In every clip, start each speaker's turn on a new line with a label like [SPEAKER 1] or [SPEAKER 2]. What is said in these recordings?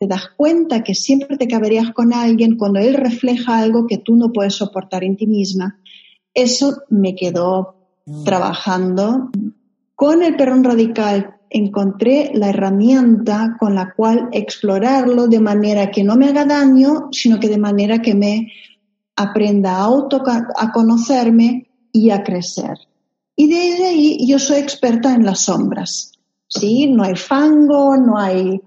[SPEAKER 1] te das cuenta que siempre te caberías con alguien cuando él refleja algo que tú no puedes soportar en ti misma. Eso me quedó trabajando. Con el perrón radical encontré la herramienta con la cual explorarlo de manera que no me haga daño, sino que de manera que me aprenda a, auto, a conocerme y a crecer. Y desde ahí yo soy experta en las sombras. ¿sí? No hay fango, no hay,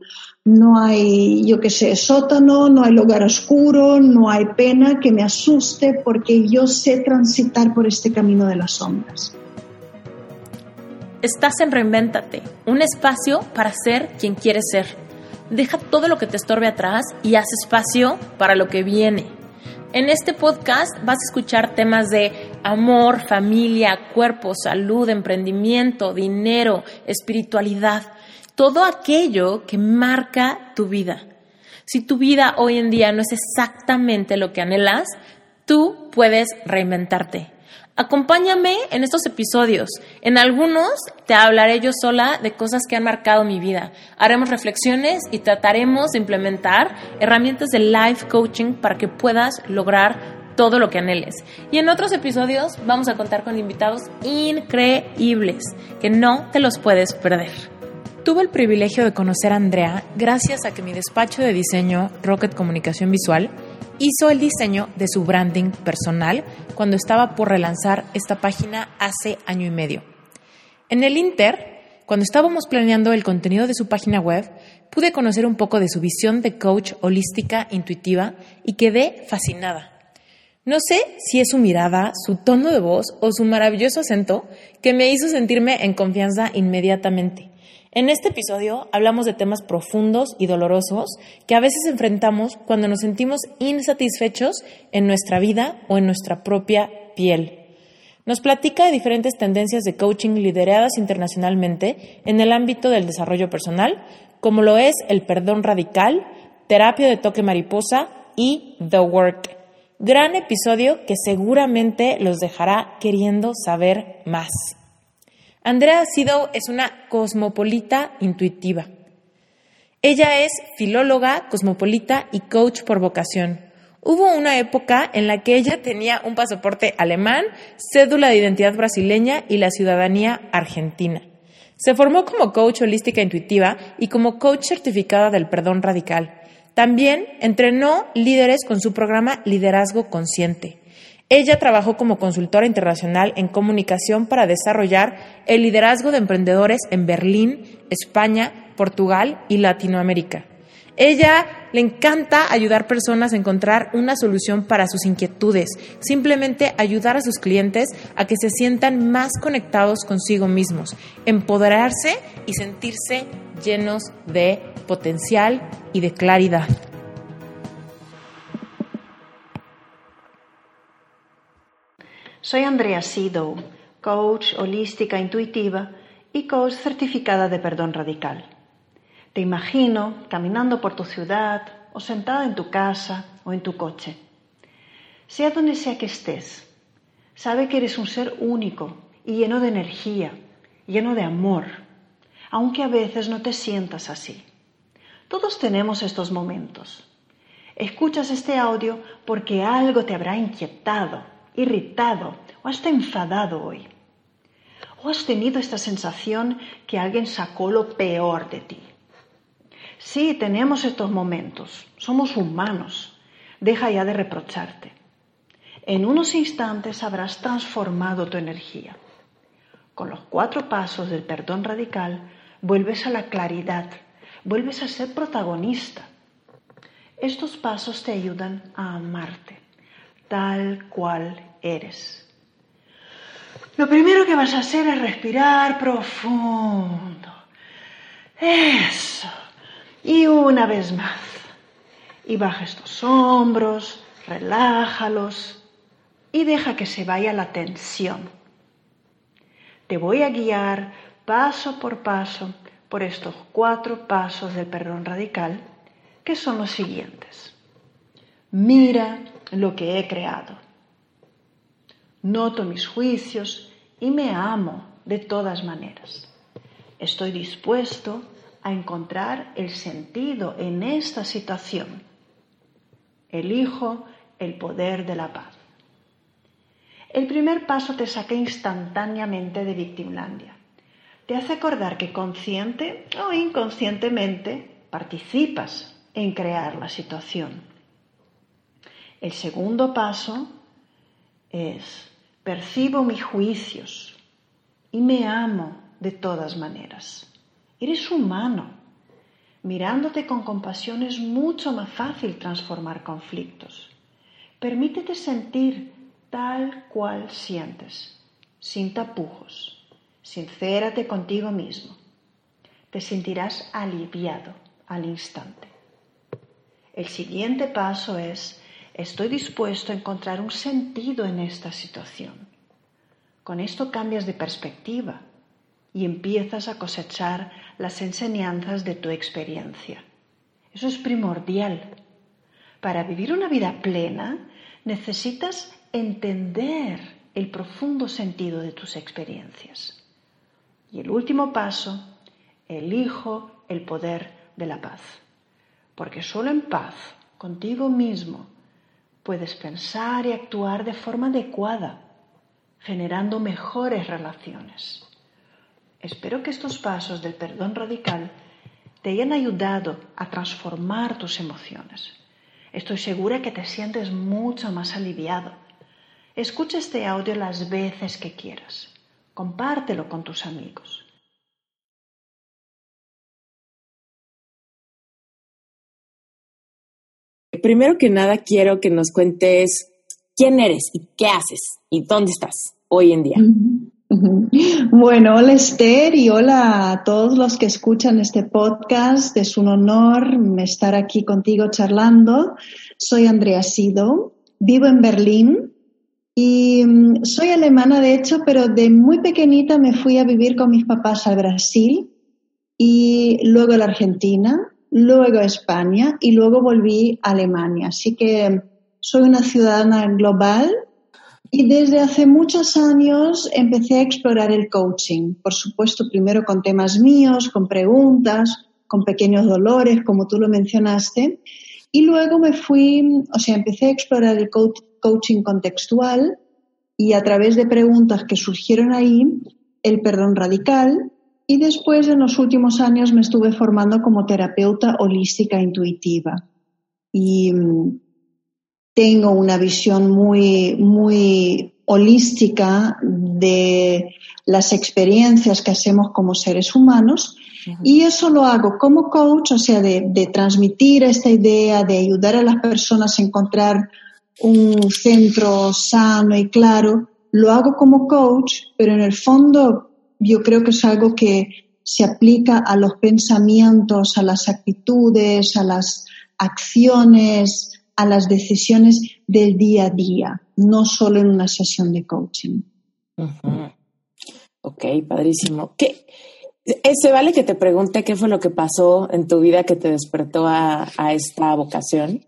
[SPEAKER 1] no hay, yo qué sé, sótano, no hay lugar oscuro, no hay pena que me asuste porque yo sé transitar por este camino de las sombras.
[SPEAKER 2] Estás en Reinvéntate, un espacio para ser quien quieres ser. Deja todo lo que te estorbe atrás y haz espacio para lo que viene. En este podcast vas a escuchar temas de amor, familia, cuerpo, salud, emprendimiento, dinero, espiritualidad, todo aquello que marca tu vida. Si tu vida hoy en día no es exactamente lo que anhelas, tú puedes reinventarte. Acompáñame en estos episodios. En algunos te hablaré yo sola de cosas que han marcado mi vida. Haremos reflexiones y trataremos de implementar herramientas de life coaching para que puedas lograr todo lo que anheles. Y en otros episodios vamos a contar con invitados increíbles que no te los puedes perder. Tuve el privilegio de conocer a Andrea gracias a que mi despacho de diseño Rocket Comunicación Visual hizo el diseño de su branding personal cuando estaba por relanzar esta página hace año y medio. En el Inter, cuando estábamos planeando el contenido de su página web, pude conocer un poco de su visión de coach holística intuitiva y quedé fascinada. No sé si es su mirada, su tono de voz o su maravilloso acento que me hizo sentirme en confianza inmediatamente. En este episodio hablamos de temas profundos y dolorosos que a veces enfrentamos cuando nos sentimos insatisfechos en nuestra vida o en nuestra propia piel. Nos platica de diferentes tendencias de coaching lideradas internacionalmente en el ámbito del desarrollo personal, como lo es el perdón radical, terapia de toque mariposa y The Work. Gran episodio que seguramente los dejará queriendo saber más. Andrea Sido es una cosmopolita intuitiva. Ella es filóloga, cosmopolita y coach por vocación. Hubo una época en la que ella tenía un pasaporte alemán, cédula de identidad brasileña y la ciudadanía argentina. Se formó como coach holística intuitiva y como coach certificada del perdón radical. También entrenó líderes con su programa Liderazgo Consciente. Ella trabajó como consultora internacional en comunicación para desarrollar el liderazgo de emprendedores en Berlín, España, Portugal y Latinoamérica. Ella le encanta ayudar personas a encontrar una solución para sus inquietudes, simplemente ayudar a sus clientes a que se sientan más conectados consigo mismos, empoderarse y sentirse llenos de potencial y de claridad.
[SPEAKER 1] Soy Andrea Sido, coach holística intuitiva y coach certificada de perdón radical. Te imagino caminando por tu ciudad o sentada en tu casa o en tu coche. Sea donde sea que estés, sabe que eres un ser único y lleno de energía, lleno de amor, aunque a veces no te sientas así. Todos tenemos estos momentos. Escuchas este audio porque algo te habrá inquietado irritado o hasta enfadado hoy. ¿O has tenido esta sensación que alguien sacó lo peor de ti? Sí, tenemos estos momentos. Somos humanos. Deja ya de reprocharte. En unos instantes habrás transformado tu energía. Con los cuatro pasos del perdón radical vuelves a la claridad, vuelves a ser protagonista. Estos pasos te ayudan a amarte tal cual eres. Lo primero que vas a hacer es respirar profundo. Eso. Y una vez más. Y baja estos hombros, relájalos y deja que se vaya la tensión. Te voy a guiar paso por paso por estos cuatro pasos del perdón radical, que son los siguientes. Mira lo que he creado. Noto mis juicios y me amo de todas maneras. Estoy dispuesto
[SPEAKER 3] a encontrar el sentido en esta situación. Elijo el poder de la paz. El primer paso te saca instantáneamente de Victimlandia. Te hace acordar que consciente o inconscientemente participas en crear la situación. El segundo paso es percibo mis juicios y me amo de todas maneras. Eres humano. Mirándote con compasión es mucho más fácil transformar conflictos. Permítete sentir tal cual sientes, sin tapujos. Sincérate contigo mismo. Te sentirás aliviado al instante. El siguiente paso es, estoy dispuesto a encontrar un sentido en esta situación. Con esto cambias de perspectiva y empiezas a cosechar las enseñanzas de tu experiencia. Eso es primordial. Para vivir una vida plena necesitas entender el profundo sentido de tus experiencias. Y el último paso, elijo el poder de la paz. Porque solo en paz, contigo mismo, puedes pensar y actuar de forma adecuada, generando mejores relaciones. Espero que estos pasos del perdón radical te hayan ayudado a transformar tus emociones. Estoy segura que te sientes mucho más aliviado. Escucha este audio las veces que quieras. Compártelo con tus amigos.
[SPEAKER 4] Primero que nada quiero que nos cuentes quién eres y qué haces y dónde estás hoy en día.
[SPEAKER 1] Bueno, hola Esther y hola a todos los que escuchan este podcast. Es un honor estar aquí contigo charlando. Soy Andrea Sido, vivo en Berlín y mm, soy alemana de hecho, pero de muy pequeñita me fui a vivir con mis papás al Brasil y luego a la Argentina, luego a España y luego volví a Alemania. Así que soy una ciudadana global y desde hace muchos años empecé a explorar el coaching, por supuesto primero con temas míos, con preguntas, con pequeños dolores, como tú lo mencionaste, y luego me fui, o sea, empecé a explorar el coaching contextual y a través de preguntas que surgieron ahí, el perdón radical, y después en los últimos años me estuve formando como terapeuta holística intuitiva. Y mm, tengo una visión muy, muy holística de las experiencias que hacemos como seres humanos. Y eso lo hago como coach, o sea, de, de, transmitir esta idea, de ayudar a las personas a encontrar un centro sano y claro, lo hago como coach, pero en el fondo yo creo que es algo que se aplica a los pensamientos, a las actitudes, a las acciones, a las decisiones del día a día, no solo en una sesión de coaching.
[SPEAKER 4] Ok, padrísimo. ¿Qué, eh, ¿Se vale que te pregunte qué fue lo que pasó en tu vida que te despertó a, esta vocación?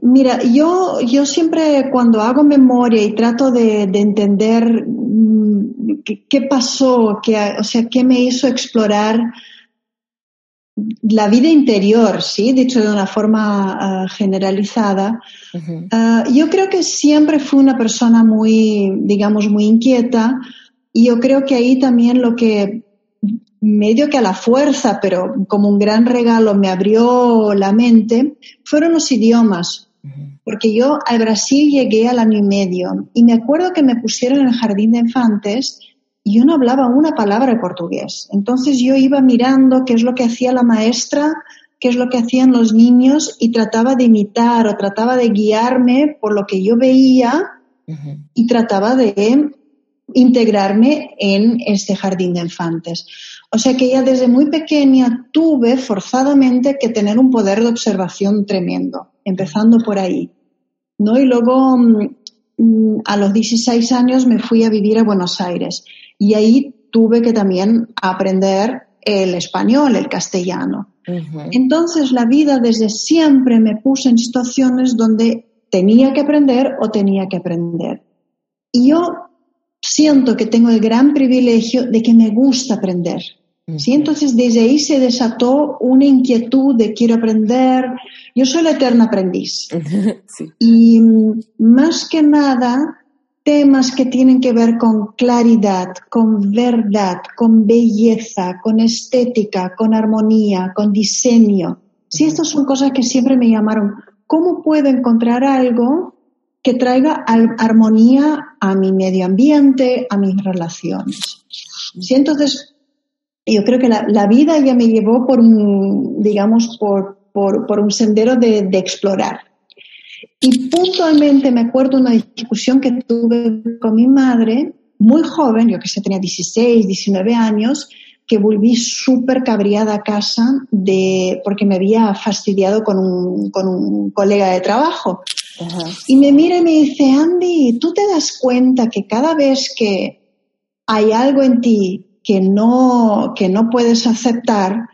[SPEAKER 1] mira, yo, yo siempre cuando hago memoria y trato de, entender qué, pasó, qué, o sea, qué me hizo explorar la vida interior, sí, dicho de una forma ah, generalizada, ah, yo creo que siempre fui una persona muy, digamos, muy inquieta y yo creo que ahí también lo que medio que a la fuerza, pero como un gran regalo me abrió la mente, fueron los idiomas. Porque yo al Brasil llegué al año y medio y me acuerdo que me pusieron en el jardín de infantes y yo no hablaba una palabra de portugués. Entonces yo iba mirando qué es lo que hacía la maestra, qué es lo que hacían los niños y trataba de imitar o trataba de guiarme por lo que yo veía y trataba de integrarme en este jardín de infantes. O sea que ya desde muy pequeña tuve forzadamente que tener un poder de observación tremendo, empezando por ahí. ¿no? Y luego mm, mm, a los 16 años me fui a vivir a Buenos Aires y ahí tuve que también aprender el español, el castellano. Entonces la vida desde siempre me puso en situaciones donde tenía que aprender o tenía que aprender. Y yo siento que tengo el gran privilegio de que me gusta aprender. ¿Sí? Entonces desde ahí se desató una inquietud de quiero aprender. Yo soy la eterna aprendiz. Y mm, más que nada, temas que tienen que ver con claridad, con verdad, con belleza, con estética, con armonía, con diseño. Sí, estas son cosas que siempre me llamaron. ¿Cómo puedo encontrar algo que traiga armonía a mi medio ambiente, a mis relaciones? Sí, entonces, yo creo que la, vida ya me llevó por un, digamos, por, por, un sendero de, de explorar. Y puntualmente me acuerdo una discusión que tuve con mi madre, muy joven, yo que sé, tenía 16, 19 años, que volví súper cabreada a casa de, porque me había fastidiado con un, con un colega de trabajo. Y me mira y me dice, Andy, ¿tú te das cuenta que cada vez que hay algo en ti que no, que no puedes aceptar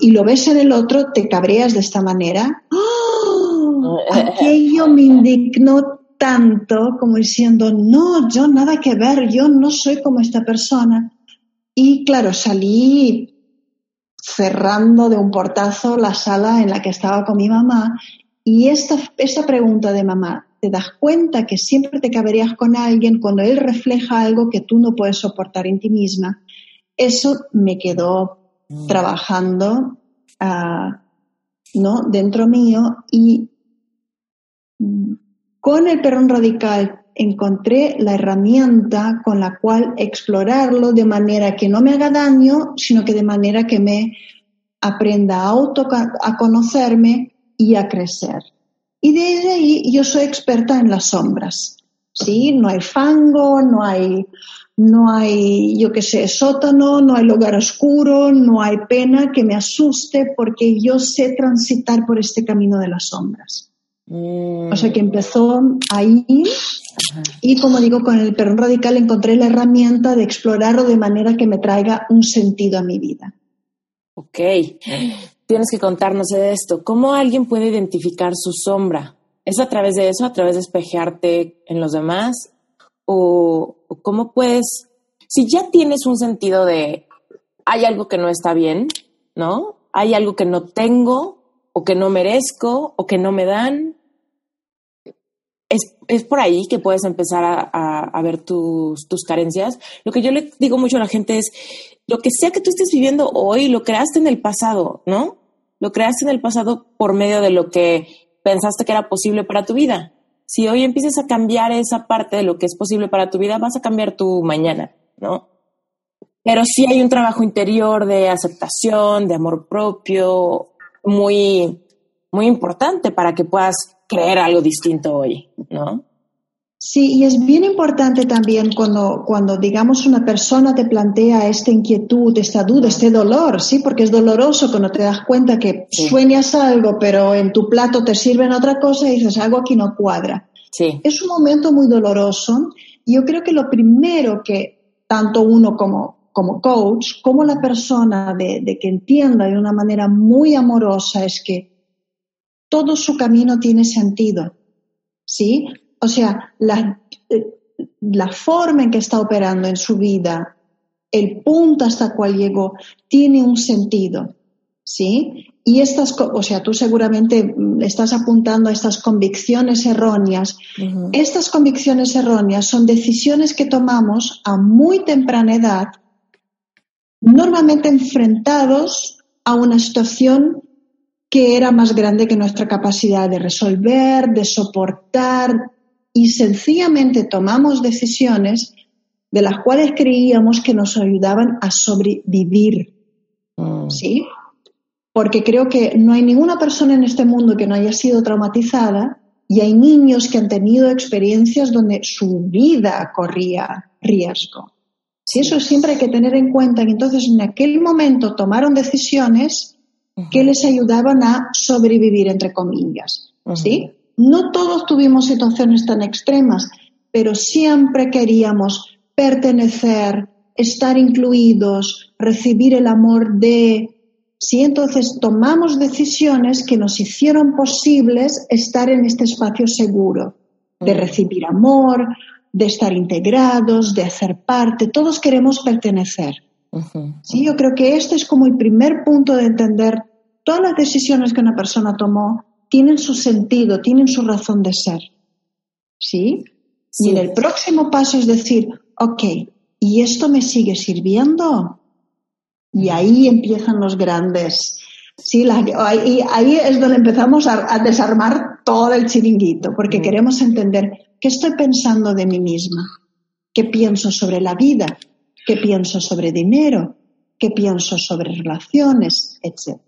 [SPEAKER 1] y lo ves en el otro, te cabreas de esta manera? ¡Oh! Aquello me indignó tanto como diciendo, no, yo nada que ver, yo no soy como esta persona. Y claro, salí cerrando de un portazo la sala en la que estaba con mi mamá y esta, esta pregunta de mamá, ¿te das cuenta que siempre te caberías con alguien cuando él refleja algo que tú no puedes soportar en ti misma? Eso me quedó mm. trabajando uh, ¿no? dentro mío y mm, con el perón radical encontré la herramienta con la cual explorarlo de manera que no me haga daño, sino que de manera que me aprenda a, auto, a conocerme y a crecer. Y desde ahí yo soy experta en las sombras. ¿sí? No hay fango, no hay, no hay, yo qué sé, sótano, no hay lugar oscuro, no hay pena que me asuste porque yo sé transitar por este camino de las sombras. Mm. O sea que empezó ahí y como digo, con el perón radical encontré la herramienta de explorarlo de manera que me traiga un sentido a mi vida.
[SPEAKER 4] Ok, tienes que contarnos de esto. ¿Cómo alguien puede identificar su sombra? ¿Es a través de eso, a través de espejearte en los demás? ¿O, cómo puedes, si ya tienes un sentido de hay algo que no está bien, ¿no? Hay algo que no tengo o que no merezco o que no me dan es, por ahí que puedes empezar a, ver tus, tus, carencias. Lo que yo le digo mucho a la gente es, lo que sea que tú estés viviendo hoy, lo creaste en el pasado, ¿no? Lo creaste en el pasado por medio de lo que pensaste que era posible para tu vida. Si hoy empiezas a cambiar esa parte de lo que es posible para tu vida, vas a cambiar tu mañana, ¿no? Pero sí hay un trabajo interior de aceptación, de amor propio, muy, muy importante para que puedas creer algo distinto hoy, ¿no?
[SPEAKER 1] Sí, y es bien importante también cuando, cuando, digamos, una persona te plantea esta inquietud, esta duda, este dolor, ¿sí? Porque es doloroso cuando te das cuenta que sueñas algo, pero en tu plato te sirven otra cosa y dices, algo aquí no cuadra.
[SPEAKER 4] Sí.
[SPEAKER 1] Es un momento muy doloroso. Y yo creo que lo primero que tanto uno como, como coach, como la persona de, de que entienda de una manera muy amorosa es que todo su camino tiene sentido. ¿Sí? O sea, la, la forma en que está operando en su vida, el punto hasta cual llegó, tiene un sentido. ¿Sí? Y estas, o sea, tú seguramente estás apuntando a estas convicciones erróneas. Estas convicciones erróneas son decisiones que tomamos a muy temprana edad, normalmente enfrentados a una situación que era más grande que nuestra capacidad de resolver, de soportar y sencillamente tomamos decisiones de las cuales creíamos que nos ayudaban a sobrevivir. Mm. ¿Sí? Porque creo que no hay ninguna persona en este mundo que no haya sido traumatizada y hay niños que han tenido experiencias donde su vida corría riesgo. Si eso siempre hay que tener en cuenta que entonces en aquel momento tomaron decisiones que les ayudaban a sobrevivir, entre comillas. ¿sí? No todos tuvimos situaciones tan extremas, pero siempre queríamos pertenecer, estar incluidos, recibir el amor de... Sí, entonces tomamos decisiones que nos hicieron posibles estar en este espacio seguro, de recibir amor, de estar integrados, de hacer parte. Todos queremos pertenecer. Sí, yo creo que este es como el primer punto de entender todas las decisiones que una persona tomó tienen su sentido, tienen su razón de ser. ¿Sí? Y en el próximo paso es decir, ok, ¿y esto me sigue sirviendo? Y ahí empiezan los grandes. Sí, ahí, ahí, es donde empezamos a, desarmar todo el chiringuito, porque queremos entender qué estoy pensando de mí misma, qué pienso sobre la vida, qué pienso sobre dinero, qué pienso sobre relaciones, etc.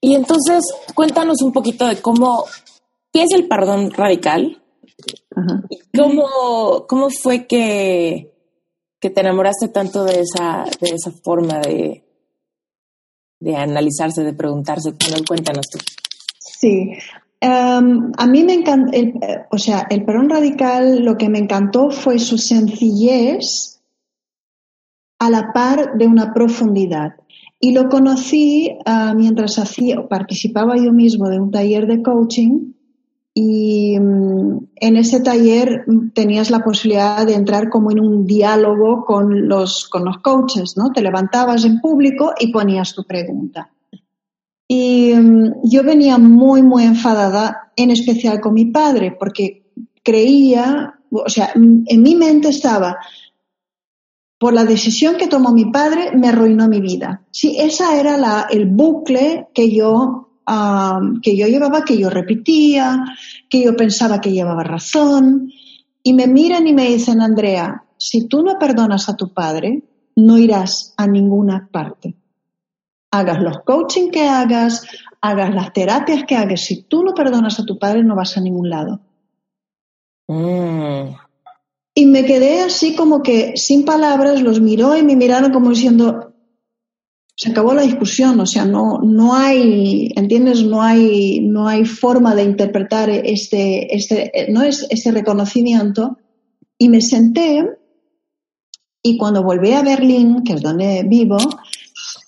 [SPEAKER 4] Y entonces, cuéntanos un poquito de cómo, ¿qué es el perdón radical? cómo, cómo fue que, que te enamoraste tanto de esa, de esa forma de, de analizarse, de preguntarse? Cuéntanos tú.
[SPEAKER 1] Sí, em, a mí me encanta, eh, o sea, el perón radical lo que me encantó fue su sencillez a la par de una profundidad. Y lo conocí ah, mientras hacía, participaba yo mismo de un taller de coaching y mm, en ese taller mm, tenías la posibilidad de entrar como en un diálogo con los, con los coaches, ¿no? Te levantabas en público y ponías tu pregunta. Y mm, yo venía muy, muy enfadada, en especial con mi padre, porque creía, o sea, en mi mente estaba, por la decisión que tomó mi padre, me arruinó mi vida. Sí, esa era la, el bucle que yo que yo llevaba, que yo repetía, que yo pensaba que llevaba razón. Y me miran y me dicen, Andrea, si tú no perdonas a tu padre, no irás a ninguna parte. Hagas los coaching que hagas, hagas las terapias que hagas, si tú no perdonas a tu padre, no vas a ningún lado. Mm. Y me quedé así como que sin palabras, los miró y me miraron como diciendo, se acabó la discusión, o sea, no, no hay, ¿entiendes? No hay, no hay forma de interpretar este, este, no es este reconocimiento. Y me senté y cuando volví a Berlín, que es donde vivo,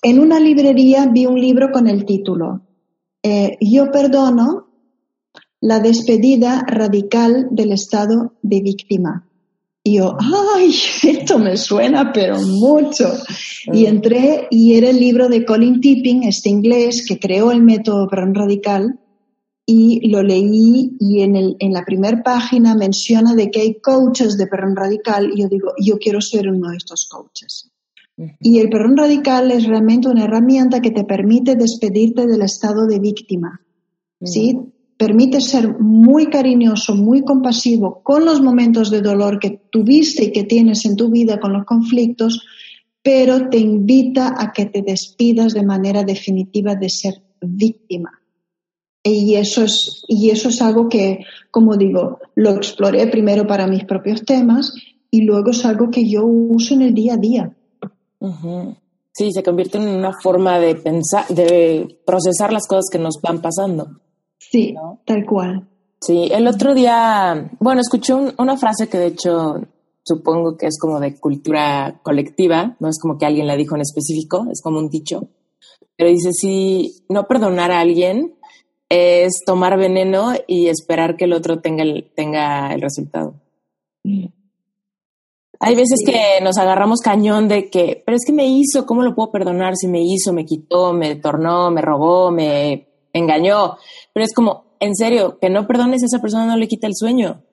[SPEAKER 1] en una librería vi un libro con el título eh, Yo perdono la despedida radical del estado de víctima. Y yo, ay, esto me suena, pero mucho. Y entré y era el libro de Colin Tipping, este inglés que creó el método Perón Radical, y lo leí y en, el, en la primera página menciona de que hay coaches de Perón Radical y yo digo, yo quiero ser uno de estos coaches. Y el Perón Radical es realmente una herramienta que te permite despedirte del estado de víctima. ¿sí? Permite ser muy cariñoso, muy compasivo con los momentos de dolor que tuviste y que tienes en tu vida con los conflictos, pero te invita a que te despidas de manera definitiva de ser víctima. Y eso es, y eso es algo que, como digo, lo exploré primero para mis propios temas y luego es algo que yo uso en el día a día.
[SPEAKER 4] Sí, se convierte en una forma de pensar, de procesar las cosas que nos van pasando.
[SPEAKER 1] Sí, tal cual.
[SPEAKER 4] Sí, el otro día, bueno, escuché una frase que de hecho supongo que es como de cultura colectiva, no es como que alguien la dijo en específico, es como un dicho, pero dice, si no perdonar a alguien es tomar veneno y esperar que el otro tenga el, tenga el resultado. Mm. Hay veces que nos agarramos cañón de que, pero es que me hizo, ¿cómo lo puedo perdonar si me hizo, me quitó, me tornó, me robó, me engañó? Pero es como, en serio, que no perdones a esa persona no le quita el sueño.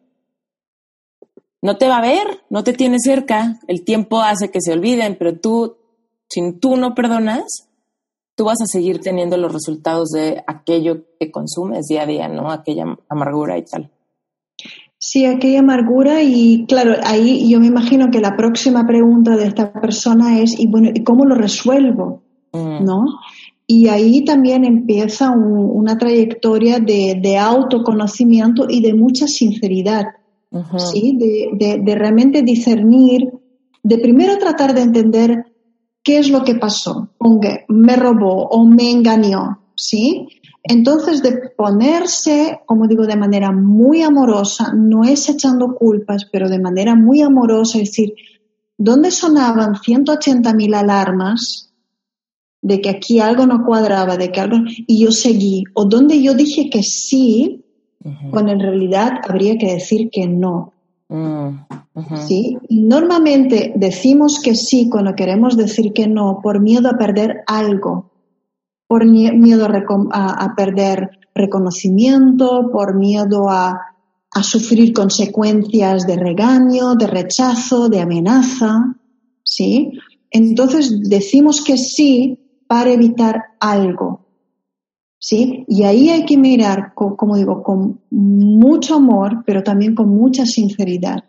[SPEAKER 4] No te va a ver, no te tiene cerca, el tiempo hace que se olviden, pero tú, si tú no perdonas, tú vas a seguir teniendo los resultados de aquello que consumes día a día, ¿no? Aquella amargura y tal.
[SPEAKER 1] Sí, aquella amargura y claro, ahí yo me imagino que la próxima pregunta de esta persona es, y bueno, ¿y cómo lo resuelvo? Mm. ¿No? Y ahí también empieza una trayectoria de, autoconocimiento y de mucha sinceridad, ¿sí? De, realmente discernir, de primero tratar de entender qué es lo que pasó, me robó o me engañó, ¿sí? Entonces, de ponerse, como digo, de manera muy amorosa, no es echando culpas, pero de manera muy amorosa, es decir, ¿dónde sonaban 180.000 alarmas? De que aquí algo no cuadraba, de que algo... Y yo seguí. O donde yo dije que sí, cuando en realidad habría que decir que no. Mm, ¿Sí? normalmente decimos que sí cuando queremos decir que no por miedo a perder algo, por miedo a, perder reconocimiento, por miedo a, a sufrir consecuencias de regaño, de rechazo, de amenaza. ¿Sí? Entonces decimos que sí para evitar algo. ¿Sí? Y ahí hay que mirar, como digo, con mucho amor, pero también con mucha sinceridad.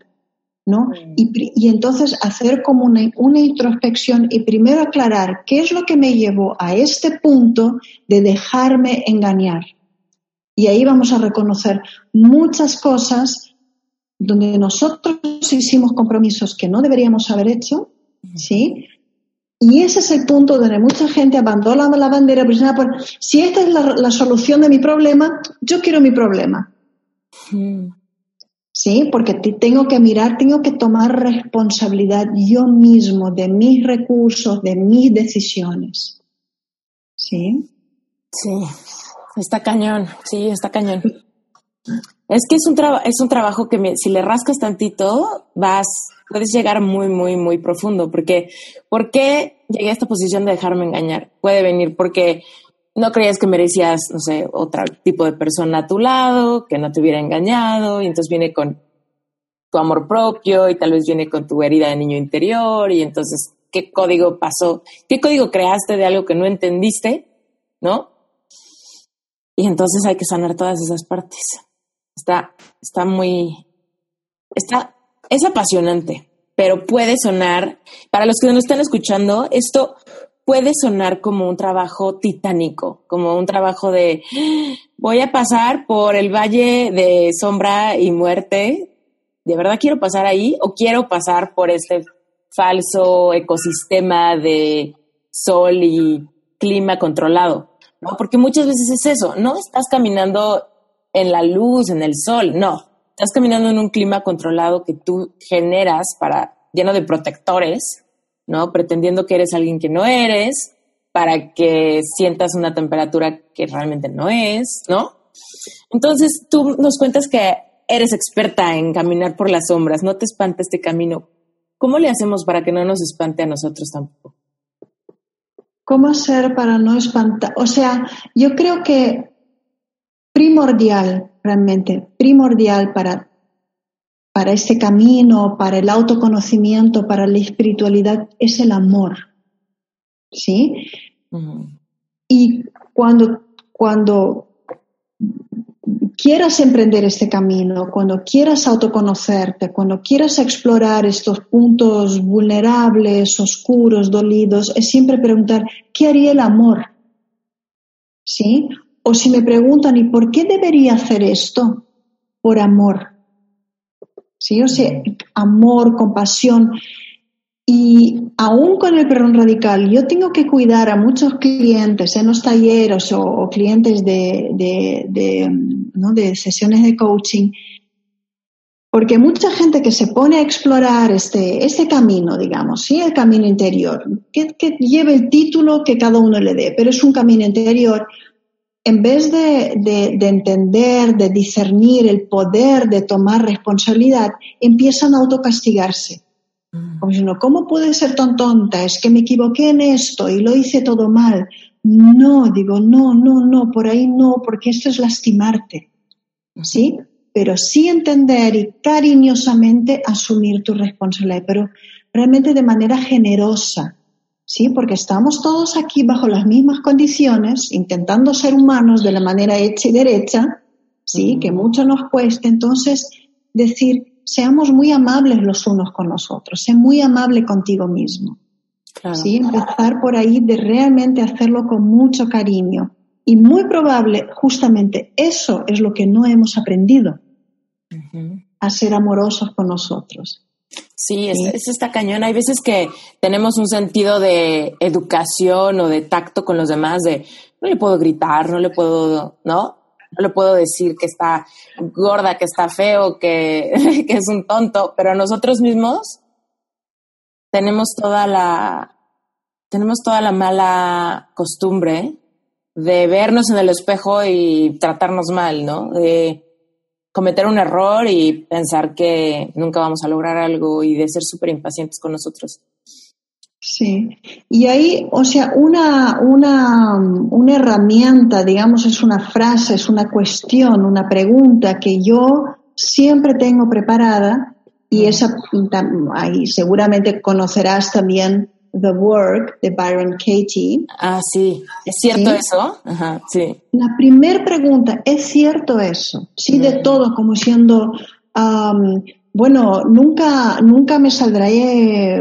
[SPEAKER 1] ¿no? Mm. Y, entonces hacer como una, una, introspección y primero aclarar qué es lo que me llevó a este punto de dejarme engañar. Y ahí vamos a reconocer muchas cosas donde nosotros hicimos compromisos que no deberíamos haber hecho, ¿sí? Y ese es el punto donde mucha gente abandona la bandera personal por, si esta es la, solución de mi problema, yo quiero mi problema. Mm. ¿Sí? Porque tengo que mirar, tengo que tomar responsabilidad yo mismo de mis recursos, de mis decisiones. ¿Sí?
[SPEAKER 4] Sí, está cañón, sí, está cañón. Es que es un, es un trabajo que si le rascas tantito, vas puedes llegar muy, muy, muy profundo, porque ¿por qué llegué a esta posición de dejarme engañar? Puede venir porque no creías que merecías, no sé, otro tipo de persona a tu lado, que no te hubiera engañado, y entonces viene con tu amor propio y tal vez viene con tu herida de niño interior, y entonces, ¿qué código pasó? ¿Qué código creaste de algo que no entendiste? ¿No? Y entonces hay que sanar todas esas partes. Está, está muy, está es apasionante, pero puede sonar, para los que nos están escuchando, esto puede sonar como un trabajo titánico, como un trabajo de voy a pasar por el valle de sombra y muerte. ¿De verdad quiero pasar ahí o quiero pasar por este falso ecosistema de sol y clima controlado? ¿No? Porque muchas veces es eso, no estás caminando en la luz, en el sol, no, estás caminando en un clima controlado que tú generas para lleno de protectores, ¿no? Pretendiendo que eres alguien que no eres, para que sientas una temperatura que realmente no es, ¿no? Entonces tú nos cuentas que eres experta en caminar por las sombras, no te espanta este camino. ¿Cómo le hacemos para que no nos espante a nosotros tampoco?
[SPEAKER 1] ¿Cómo hacer para no espantar? O sea, yo creo que primordial, realmente, primordial para, para este camino, para el autoconocimiento, para la espiritualidad, es el amor. ¿Sí? Y cuando, cuando quieras emprender este camino, cuando quieras autoconocerte, cuando quieras explorar estos puntos vulnerables, oscuros, dolidos, es siempre preguntar, ¿qué haría el amor? ¿Sí? O si me preguntan, ¿y por qué debería hacer esto? Por amor. ¿Sí? O sea, amor, compasión. Y aún con el perdón radical, yo tengo que cuidar a muchos clientes en los talleres o, clientes de, de, sesiones de coaching, porque mucha gente que se pone a explorar este, este camino, digamos, ¿sí? el camino interior, que, que lleve el título que cada uno le dé, pero es un camino interior, en vez de, entender, de discernir el poder de tomar responsabilidad, empiezan a autocastigarse. Mm. Como diciendo, ¿cómo puede ser tan tonta? Es que me equivoqué en esto y lo hice todo mal. No, digo, no, no, no, por ahí no, porque esto es lastimarte. ¿Sí? Pero sí entender y cariñosamente asumir tu responsabilidad, pero realmente de manera generosa, ¿sí? Porque estamos todos aquí bajo las mismas condiciones, intentando ser humanos de la manera hecha y derecha, ¿sí? Que mucho nos cuesta. Entonces, decir, seamos muy amables los unos con los otros, sé muy amable contigo mismo. ¿sí? Empezar por ahí de realmente hacerlo con mucho cariño. Y muy probable, justamente eso es lo que no hemos aprendido, a ser amorosos con nosotros.
[SPEAKER 4] Sí, eso está cañón. Hay veces que tenemos un sentido de educación o de tacto con los demás, de no le puedo gritar, no le puedo, ¿no? No le puedo decir que está gorda, que está feo, que, que es un tonto, pero nosotros mismos tenemos toda la, tenemos toda la mala costumbre de vernos en el espejo y tratarnos mal, ¿no? De cometer un error y pensar que nunca vamos a lograr algo y de ser súper impacientes con nosotros.
[SPEAKER 1] Sí, y ahí, o sea, una, una, una herramienta, digamos, es una frase, es una cuestión, una pregunta que yo siempre tengo preparada y esa, ahí seguramente conocerás también The Work de Byron Katie.
[SPEAKER 4] Ah, sí. ¿Es cierto eso? Ajá, sí.
[SPEAKER 1] La primera pregunta, ¿es cierto eso? Sí, de todo, como siendo, bueno, nunca, nunca me saldrá,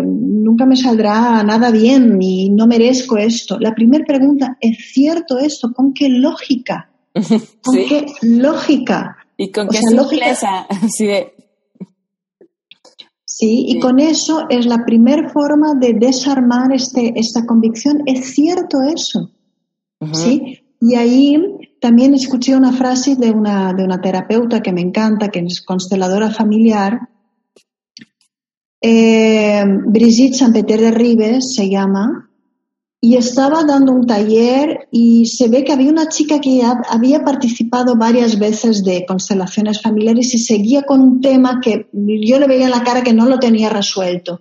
[SPEAKER 1] nunca me saldrá nada bien y no merezco esto. La primera pregunta, ¿es cierto esto? ¿Con qué lógica? ¿Con qué lógica?
[SPEAKER 4] Y con qué simpleza, sí, de,
[SPEAKER 1] ¿sí? Y con eso es la primera forma de desarmar este, esta convicción. Es cierto eso, ¿sí? Y ahí también escuché una frase de una, de una terapeuta que me encanta, que es consteladora familiar, eh, Brigitte Sanpeter de Ribes se llama, y estaba dando un taller y se ve que había una chica que había participado varias veces de constelaciones familiares y seguía con un tema que yo le veía en la cara que no lo tenía resuelto.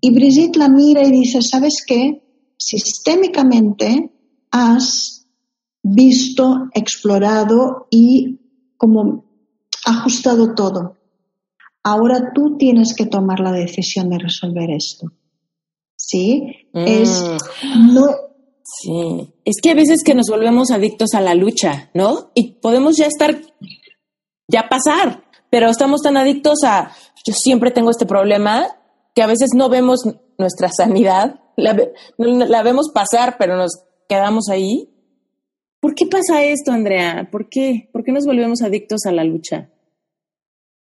[SPEAKER 1] Y Brigitte la mira y dice, ¿sabes qué? Sistémicamente has visto, explorado y como ajustado todo. Ahora tú tienes que tomar la decisión de resolver esto. ¿Sí? Es mm. no...
[SPEAKER 4] Sí, es que a veces que nos volvemos adictos a la lucha, ¿no? Y podemos ya estar, ya pasar, pero estamos tan adictos a, yo siempre tengo este problema, que a veces no vemos nuestra sanidad, la, la vemos pasar, pero nos quedamos ahí. ¿Por qué pasa esto, Andrea? ¿Por qué? ¿Por qué nos volvemos adictos a la lucha?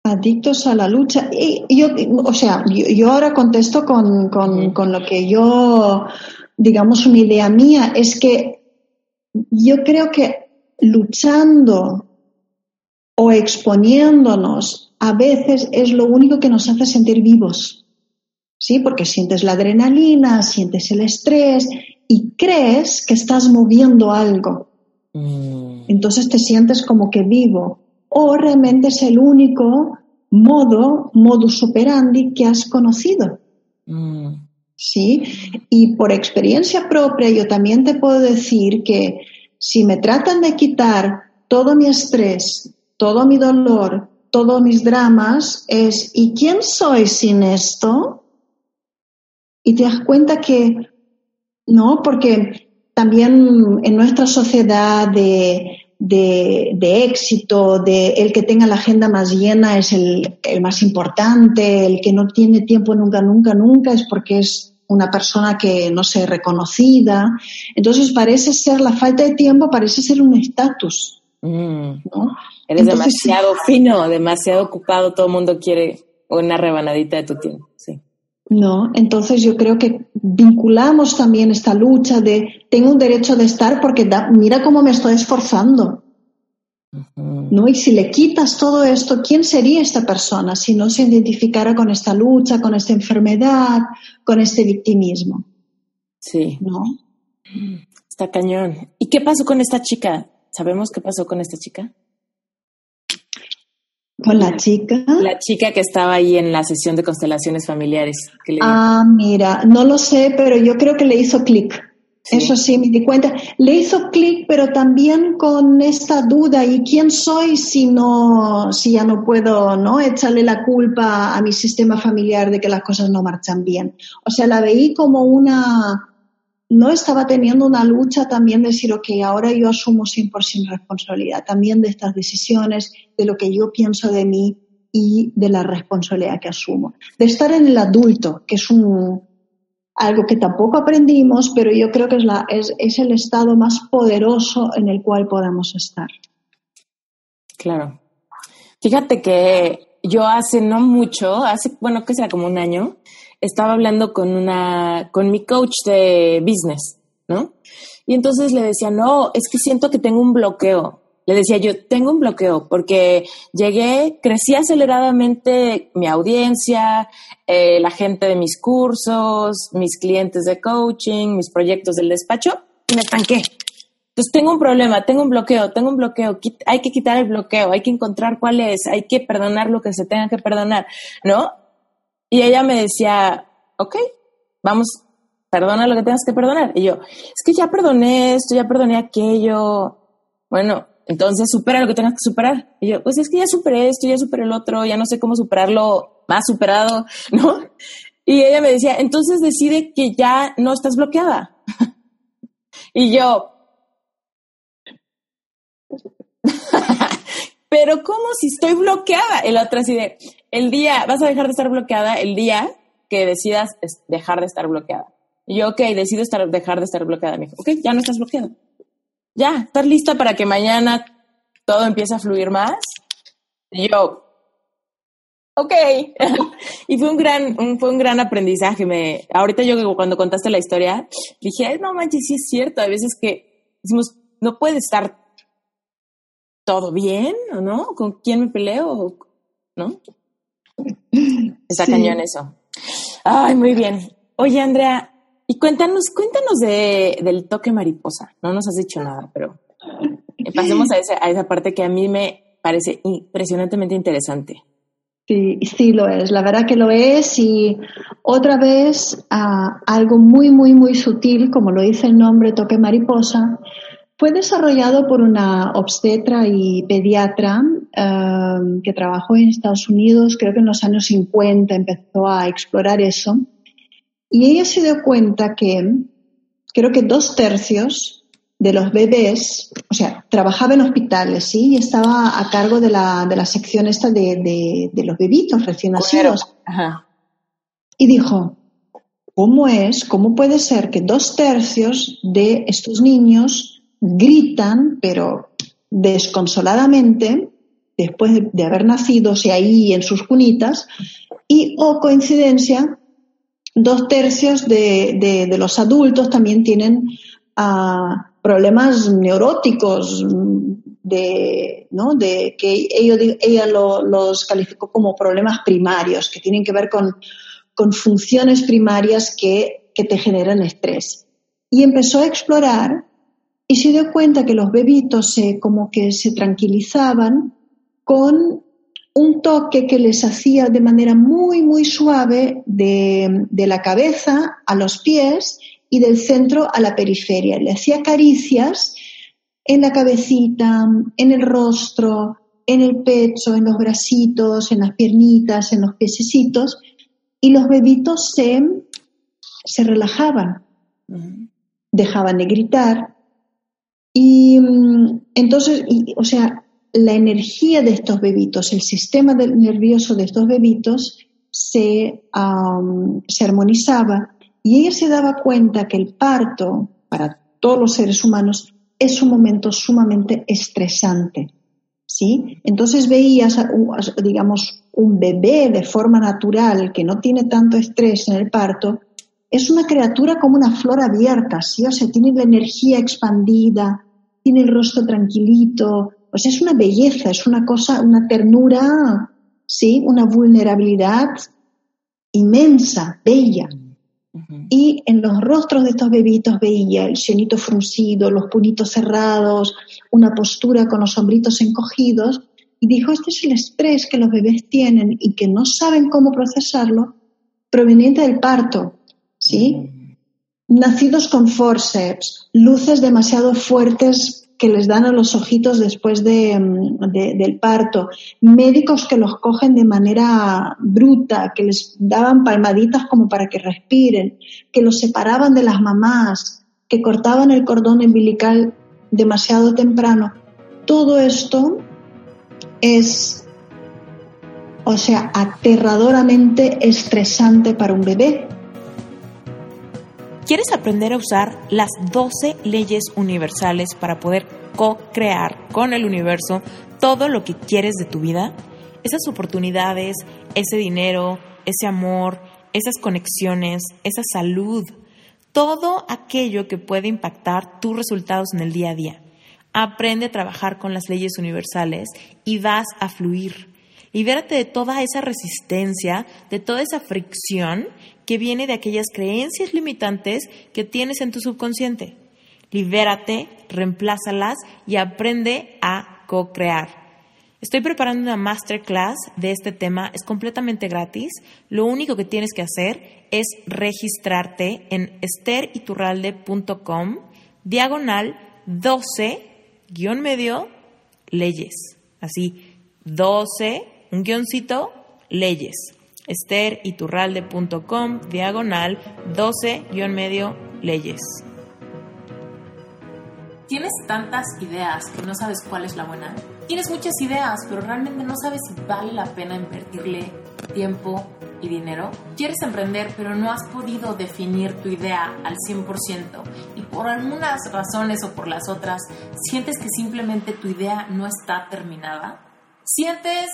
[SPEAKER 1] Adictos a la lucha. Y yo, o sea, yo, ahora contesto con, con, lo que yo, digamos, una idea mía, es que yo creo que luchando o exponiéndonos a veces es lo único que nos hace sentir vivos. ¿Sí? Porque sientes la adrenalina, sientes el estrés y crees que estás moviendo algo. Mm. Entonces te sientes como que vivo o realmente es el único modo, modus operandi que has conocido. Mm. ¿Sí? Y por experiencia propia yo también te puedo decir que si me tratan de quitar todo mi estrés, todo mi dolor, todos mis dramas, es ¿y quién soy sin esto? Y te das cuenta que no, porque también en nuestra sociedad de de, éxito, de el que tenga la agenda más llena es el, más importante, el que no tiene tiempo nunca, nunca, nunca es porque es una persona que no sé, reconocida. Entonces parece ser, la falta de tiempo parece ser un estatus. Mm.
[SPEAKER 4] Eres demasiado fino, demasiado ocupado, todo el mundo quiere una rebanadita de tu tiempo, sí.
[SPEAKER 1] No, entonces yo creo que vinculamos también esta lucha de tengo un derecho de estar porque mira cómo me estoy esforzando. ¿No? Y si le quitas todo esto, ¿quién sería esta persona si no se identificara con esta lucha, con esta enfermedad, con este victimismo?
[SPEAKER 4] Sí. ¿No? Está cañón. ¿Y qué pasó con esta chica? ¿Sabemos qué pasó con esta chica?
[SPEAKER 1] ¿Con la chica?
[SPEAKER 4] La chica que estaba ahí en la sesión de constelaciones familiares.
[SPEAKER 1] ah, mira, no lo sé, pero yo creo que le hizo clic. Eso sí, me di cuenta. Le hizo clic, pero también con esta duda, ¿y quién soy si no, si ya no puedo, no, echarle la culpa a mi sistema familiar de que las cosas no marchan bien? O sea, la veí como una, no estaba teniendo una lucha también de decir, ok, ahora yo asumo 100% responsabilidad también de estas decisiones, de lo que yo pienso de mí y de la responsabilidad que asumo. De estar en el adulto, que es un, algo que tampoco aprendimos, pero yo creo que es, la, es, es el estado más poderoso en el cual podamos estar.
[SPEAKER 4] Claro. Fíjate que yo hace no mucho, hace, bueno, que será como un año, estaba hablando con una, con mi coach de business, ¿no? Y entonces le decía, no, es que siento que tengo un bloqueo. Le decía yo, tengo un bloqueo porque llegué, crecí aceleradamente mi audiencia, eh, la gente de mis cursos, mis clientes de coaching, mis proyectos del despacho y me estanqué. Entonces tengo un problema, tengo un bloqueo, tengo un bloqueo, hay que quitar el bloqueo, hay que encontrar cuál es, hay que perdonar lo que se tenga que perdonar, ¿no? Y ella me decía, ok, vamos, perdona lo que tengas que perdonar. Y yo, es que ya perdoné esto, ya perdoné aquello. Bueno, entonces supera lo que tengas que superar. Y yo, pues es que ya superé esto, ya superé el otro, ya no sé cómo superarlo más superado, ¿no? Y ella me decía, entonces decide que ya no estás bloqueada. y yo, pero ¿cómo si estoy bloqueada? El otro así de, el día, vas a dejar de estar bloqueada el día que decidas dejar de estar bloqueada. Y yo, ok, decido estar, dejar de estar bloqueada. Me dijo, ok, ya no estás bloqueada. Ya, ¿estás lista para que mañana todo empiece a fluir más? Y yo, ok. y fue un gran, fue un gran aprendizaje. Me, ahorita yo cuando contaste la historia, dije, no manches, sí es cierto. Hay veces que decimos, no puede estar todo bien, ¿o no? ¿Con quién me peleo? ¿No? Está cañón eso. Ay, muy bien. Oye, Andrea, y cuéntanos, cuéntanos de, del toque mariposa. No nos has dicho nada, pero pasemos a, esa, a esa parte que a mí me parece impresionantemente interesante.
[SPEAKER 1] Sí, sí lo es, la verdad que lo es y otra vez ah, algo muy, muy, muy sutil, como lo dice el nombre toque mariposa, fue desarrollado por una obstetra y pediatra ah, que trabajó en Estados Unidos, creo que en los años 50 empezó a explorar eso y ella se dio cuenta que creo que dos tercios de los bebés, o sea, trabajaba en hospitales, ¿sí? Y estaba a cargo de la, de la sección esta de, de, los bebitos recién nacidos. Y dijo, ¿cómo es, cómo puede ser que dos tercios de estos niños gritan, pero desconsoladamente, después de, haber nacido, o ahí en sus cunitas, y, o coincidencia, dos tercios de, de, los adultos también tienen ah, problemas neuróticos de, ¿no? de que ella los calificó como problemas primarios, que tienen que ver con, con funciones primarias que, que te generan estrés. Y empezó a explorar y se dio cuenta que los bebitos se, como que se tranquilizaban con un toque que les hacía de manera muy, muy suave de, la cabeza a los pies y del centro a la periferia. Le hacía caricias en la cabecita, en el rostro, en el pecho, en los bracitos, en las piernitas, en los piececitos, y los bebitos se, se relajaban, dejaban de gritar. Y mm, entonces, o sea, la energía de estos bebitos, el sistema nervioso de estos bebitos se, se armonizaba y ella se daba cuenta que el parto para todos los seres humanos es un momento sumamente estresante. ¿sí? Entonces veías, digamos, un bebé de forma natural que no tiene tanto estrés en el parto, es una criatura como una flor abierta, ¿sí? O sea, tiene la energía expandida, tiene el rostro tranquilito, pues es una belleza, es una cosa, una ternura, sí, una vulnerabilidad inmensa, bella. Y en los rostros de estos bebitos veía el cienito fruncido, los puñitos cerrados, una postura con los hombritos encogidos, y dijo, este es el estrés que los bebés tienen y que no saben cómo procesarlo, proveniente del parto, ¿sí? Nacidos con forceps, luces demasiado fuertes que les dan a los ojitos después mm, del parto, médicos que los cogen de manera bruta, que les daban palmaditas como para que respiren, que los separaban de las mamás, que cortaban el cordón umbilical demasiado temprano. Todo esto es, o sea, aterradoramente estresante para un bebé.
[SPEAKER 4] ¿Quieres aprender a usar las 12 leyes universales para poder co-crear con el universo todo lo que quieres de tu vida? Esas oportunidades, ese dinero, ese amor, esas conexiones, esa salud, todo aquello que puede impactar tus resultados en el día a día. Aprende a trabajar con las leyes universales y vas a fluir. Libérate de toda esa resistencia, de toda esa fricción que viene de aquellas creencias limitantes que tienes en tu subconsciente.
[SPEAKER 2] Libérate, reemplázalas y aprende a co-crear. Estoy preparando una masterclass de este tema, es completamente gratis. Lo único que tienes que hacer es registrarte en esteriturralde.com diagonal 12 guion medio leyes. Así, 12, un guioncito, leyes. esteriturralde.com diagonal 12 guion medio leyes. ¿Tienes tantas ideas que no sabes cuál es la buena? Tienes muchas ideas, pero realmente no sabes si vale la pena invertirle tiempo y dinero. Quieres emprender, pero no has podido definir tu idea al 100% y por algunas razones o por las otras, sientes que simplemente tu idea no está terminada. Sientes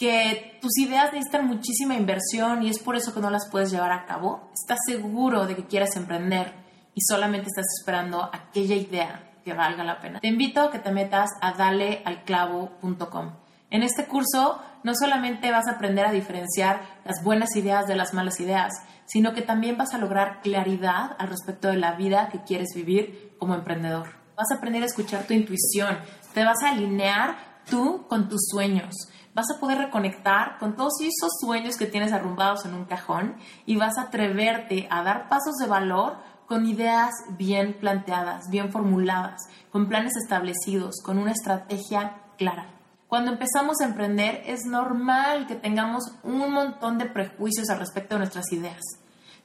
[SPEAKER 2] que tus ideas necesitan muchísima inversión y es por eso que no las puedes llevar a cabo. Estás seguro de que quieres emprender y solamente estás esperando aquella idea que valga la pena. Te invito a que te metas a dalealclavo.com. En este curso no solamente vas a aprender a diferenciar las buenas ideas de las malas ideas, sino que también vas a lograr claridad al respecto de la vida que quieres vivir como emprendedor. Vas a aprender a escuchar tu intuición, te vas a alinear tú con tus sueños. Vas a poder reconectar con todos esos sueños que tienes arrumbados en un cajón y vas a atreverte a dar pasos de valor con ideas bien planteadas, bien formuladas, con planes establecidos, con una estrategia clara. Cuando empezamos a emprender es normal que tengamos un montón de prejuicios al respecto de nuestras ideas.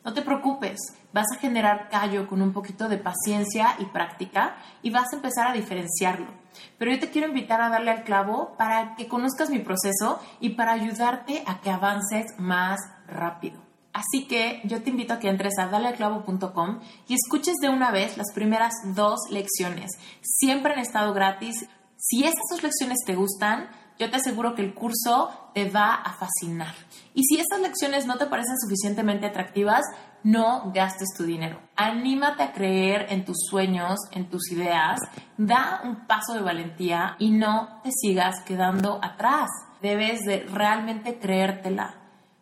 [SPEAKER 2] No te preocupes, vas a generar callo con un poquito de paciencia y práctica y vas a empezar a diferenciarlo. Pero yo te quiero invitar a darle al clavo para que conozcas mi proceso y para ayudarte a que avances más rápido. Así que yo te invito a que entres a dalealclavo.com y escuches de una vez las primeras dos lecciones. Siempre han estado gratis. Si esas dos lecciones te gustan, yo te aseguro que el curso te va a fascinar. Y si estas lecciones no te parecen suficientemente atractivas, no gastes tu dinero. Anímate a creer en tus sueños, en tus ideas, da un paso de valentía y no te sigas quedando atrás. Debes de realmente creértela.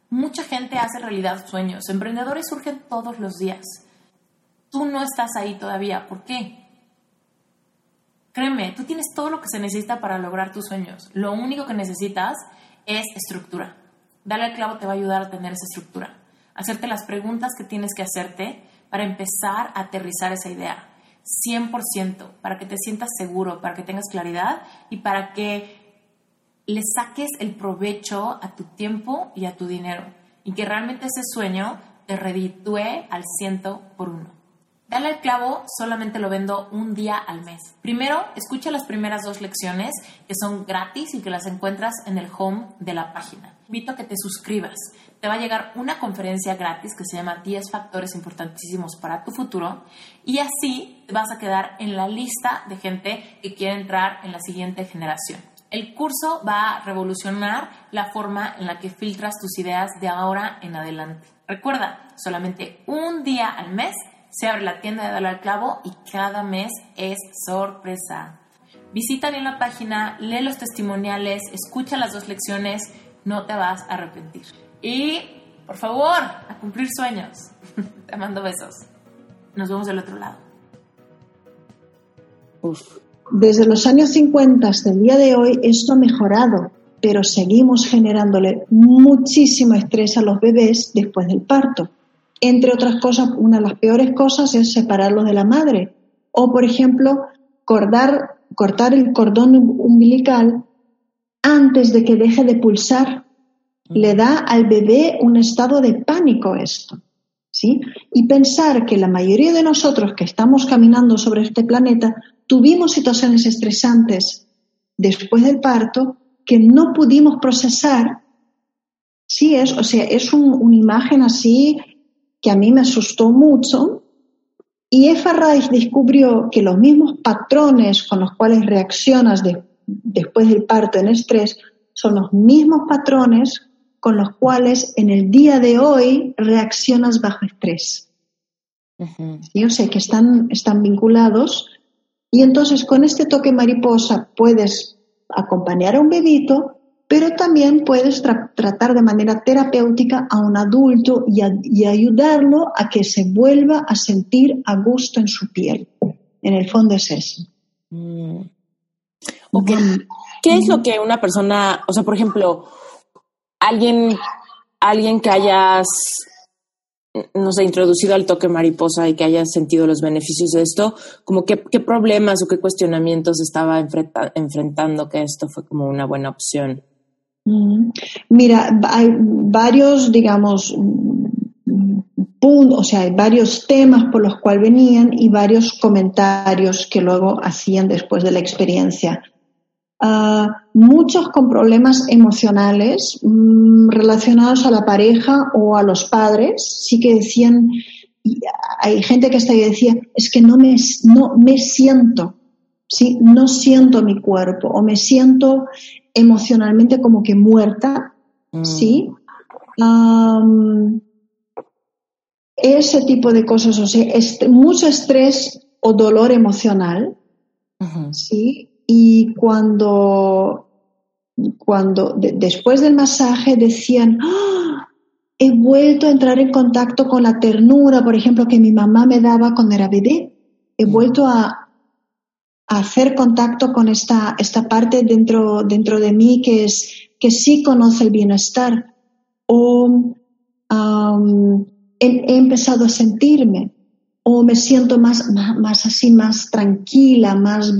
[SPEAKER 2] Mucha gente hace realidad sueños. Emprendedores surgen todos los días. Tú no estás ahí todavía. ¿Por qué? Créeme, tú tienes todo lo que se necesita para lograr tus sueños. Lo único que necesitas es estructura. Dale al clavo te va a ayudar a tener esa estructura. Hacerte las preguntas que tienes que hacerte para empezar a aterrizar esa idea. 100%, para que te sientas seguro, para que tengas claridad y para que le saques el provecho a tu tiempo y a tu dinero y que realmente ese sueño te reditúe al ciento por uno. Dale al clavo, solamente lo vendo un día al mes. Primero, escucha las primeras dos lecciones que son gratis y que las encuentras en el home de la página. Invito a que te suscribas. Te va a llegar una conferencia gratis que se llama 10 factores importantísimos para tu futuro y así vas a quedar en la lista de gente que quiere entrar en la siguiente generación. El curso va a revolucionar la forma en la que filtras tus ideas de ahora en adelante. Recuerda, solamente un día al mes se abre la tienda de Dale al Clavo y cada mes es sorpresa. Visita bien la página, lee los testimoniales, escucha las dos lecciones, no te vas a arrepentir. Y, por favor, a cumplir sueños. te mando besos. Nos vemos del otro lado.
[SPEAKER 1] Uf. Desde los años 50 hasta el día de hoy esto ha mejorado, pero seguimos generándole muchísimo estrés a los bebés después del parto. Entre otras cosas, una de las peores cosas es separarlos de la madre o, por ejemplo, cortar, cortar el cordón umbilical antes de que deje de pulsar. Le da al bebé un estado de pánico esto. ¿sí? Y pensar que la mayoría de nosotros que estamos caminando sobre este planeta tuvimos situaciones estresantes después del parto que no pudimos procesar. Sí, es, o sea, es una imagen así que a mí me asustó mucho. Y Eva Reich descubrió que los mismos patrones con los cuales reaccionas después del parto en estrés son los mismos patrones con los cuales en el día de hoy reaccionas bajo estrés. Yo sé que están, están vinculados y entonces con este toque mariposa puedes acompañar a un bebito, pero también puedes tratar de manera terapéutica a un adulto y, y ayudarlo a que se vuelva a sentir a gusto en su piel. En el fondo es eso.
[SPEAKER 4] Mm. ¿Qué es lo que una persona, o sea, por ejemplo, alguien, alguien que hayas, no sé, introducido al toque mariposa y que hayas sentido los beneficios de esto, como qué, qué problemas o qué cuestionamientos estaba enfrentando que esto fue como una buena opción?
[SPEAKER 1] Mira, hay varios, digamos, o sea, hay varios temas por los cuales venían y varios comentarios que luego hacían después de la experiencia. Ah, muchos con problemas emocionales mm, relacionados a la pareja o a los padres, sí que decían, hay gente que hasta decía, es que no me, no me siento, ¿sí? no siento mi cuerpo o me siento emocionalmente como que muerta, mm. ¿sí? ese tipo de cosas, o sea, mucho estrés o dolor emocional, ¿sí? Y cuando, cuando después del masaje decían, ¡Ah! he vuelto a entrar en contacto con la ternura, por ejemplo, que mi mamá me daba cuando era bebé, he vuelto a, hacer contacto con esta, esta parte dentro, dentro de mí que, es, que sí conoce el bienestar. O he, empezado a sentirme o me siento más, más, así, más tranquila, más,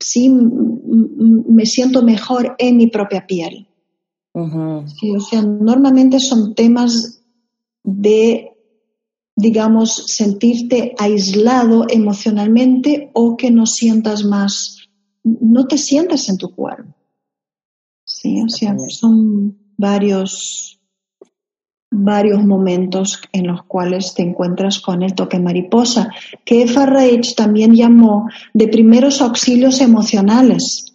[SPEAKER 1] sí, me siento mejor en mi propia piel. o sea, normalmente son temas de, digamos, sentirte aislado emocionalmente o que no sientas más, no te sientes en tu cuerpo. Sí, o sea, son varios, varios momentos en los cuales te encuentras con el toque mariposa, que Farrage también llamó de primeros auxilios emocionales.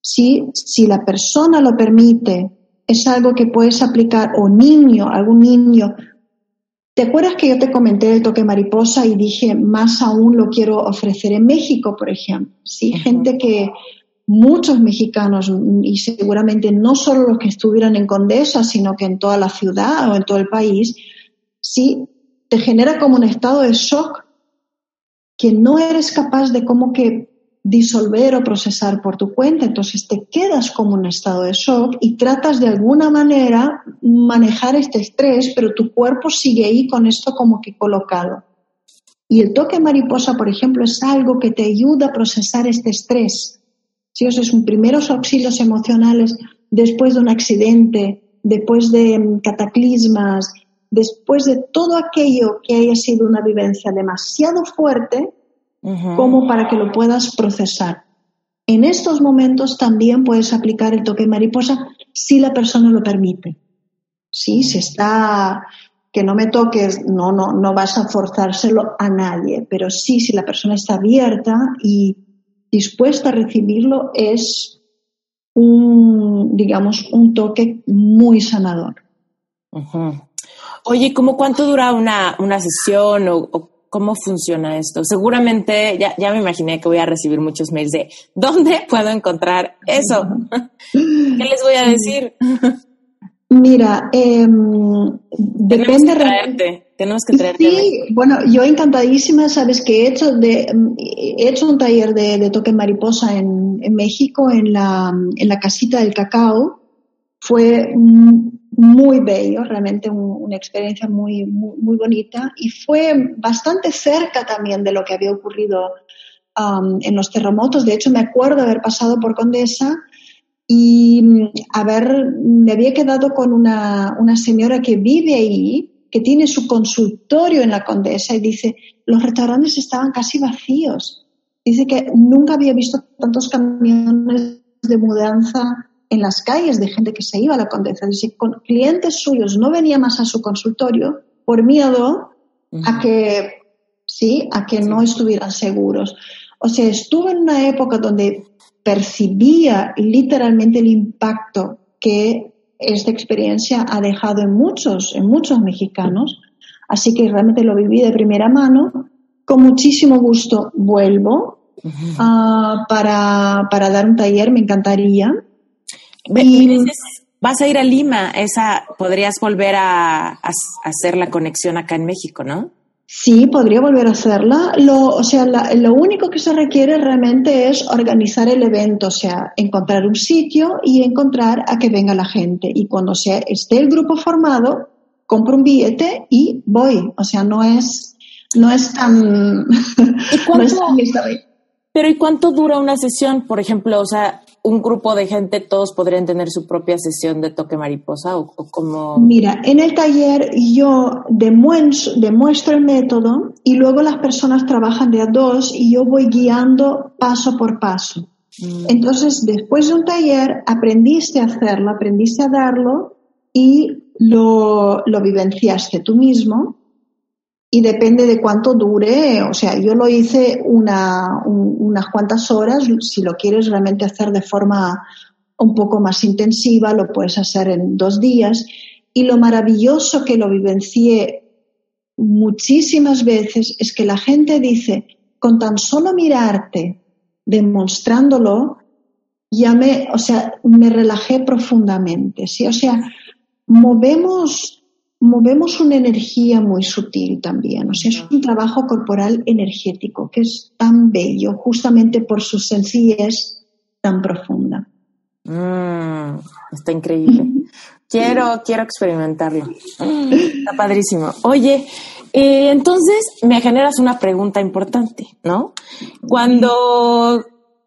[SPEAKER 1] Si, si la persona lo permite, es algo que puedes aplicar, o niño, algún niño. ¿Te acuerdas que yo te comenté el toque mariposa y dije, más aún lo quiero ofrecer en México, por ejemplo? Sí, gente que, muchos mexicanos y seguramente no solo los que estuvieran en Condesa, sino que en toda la ciudad o en todo el país, sí te genera como un estado de shock que no eres capaz de como que disolver o procesar por tu cuenta, entonces te quedas como un estado de shock y tratas de alguna manera manejar este estrés, pero tu cuerpo sigue ahí con esto como que colocado. Y el toque mariposa, por ejemplo, es algo que te ayuda a procesar este estrés si os es un primeros auxilios emocionales después de un accidente, después de mm, cataclismas, después de todo aquello que haya sido una vivencia demasiado fuerte como para que lo puedas procesar. En estos momentos también puedes aplicar el toque mariposa si la persona lo permite. Sí, si está que no me toques, no, no, no vas a forzárselo a nadie, pero sí, si la persona está abierta y dispuesta a recibirlo es un, digamos, un toque muy sanador.
[SPEAKER 4] Oye, ¿cómo cuánto dura una, una sesión o, cómo funciona esto? Seguramente ya, ya, me imaginé que voy a recibir muchos mails de ¿dónde puedo encontrar eso? ¿Qué les voy a decir?
[SPEAKER 1] Mira, eh, depende.
[SPEAKER 4] Que tenemos que traerte.
[SPEAKER 1] Sí, bueno, yo encantadísima, sabes que he hecho, de, he hecho un taller de, toque mariposa en, en, México, en la, en la casita del cacao. Fue muy bello, realmente una experiencia muy, muy, muy, bonita y fue bastante cerca también de lo que había ocurrido um, en los terremotos. De hecho, me acuerdo haber pasado por Condesa y mm, haber, me había quedado con una, una señora que vive ahí, que tiene su consultorio en la Condesa y dice, los restaurantes estaban casi vacíos. Dice que nunca había visto tantos camiones de mudanza en las calles de gente que se iba a la Condesa. Dice, con clientes suyos no venía más a su consultorio por miedo a que, sí, a que no estuvieran seguros. O sea, estuvo en una época donde percibía literalmente el impacto que esta experiencia ha dejado en muchos, en muchos mexicanos. Así que realmente lo viví de primera mano. Con muchísimo gusto vuelvo ah, para, dar un taller, me encantaría.
[SPEAKER 4] vas a ir a Lima, esa podrías volver a, hacer la conexión acá en México, ¿no?
[SPEAKER 1] Sí, podría volver a hacerla. Lo, o sea, lo único que se requiere realmente es organizar el evento, o sea, encontrar un sitio y encontrar a que venga la gente. Y cuando se, esté el grupo formado, compro un billete y voy. O sea, no es, no es tan...
[SPEAKER 4] Pero ¿y cuánto dura una sesión? Por ejemplo, o sea, un grupo de gente, todos podrían tener su propia sesión de toque mariposa o, como...
[SPEAKER 1] Mira, en el taller yo demuestro, demuestro el método y luego las personas trabajan de a dos y yo voy guiando paso por paso. Mm. Entonces, después de un taller, aprendiste a hacerlo, aprendiste a darlo y lo, lo vivenciaste tú mismo y depende de cuánto dure, o sea, yo lo hice una, unas cuantas horas, si lo quieres realmente hacer de forma un poco más intensiva, lo puedes hacer en dos días. Y lo maravilloso que lo vivencié muchísimas veces es que la gente dice, con tan solo mirarte, demostrándolo, ya me, o sea, me relajé profundamente, ¿sí? O sea, movemos movemos una energía muy sutil también. O sea, es un trabajo corporal energético que es tan bello justamente por su sencillez tan profunda.
[SPEAKER 4] Mm, está increíble. Quiero, quiero experimentarlo. Está padrísimo. Oye, eh, entonces me generas una pregunta importante, ¿no? Cuando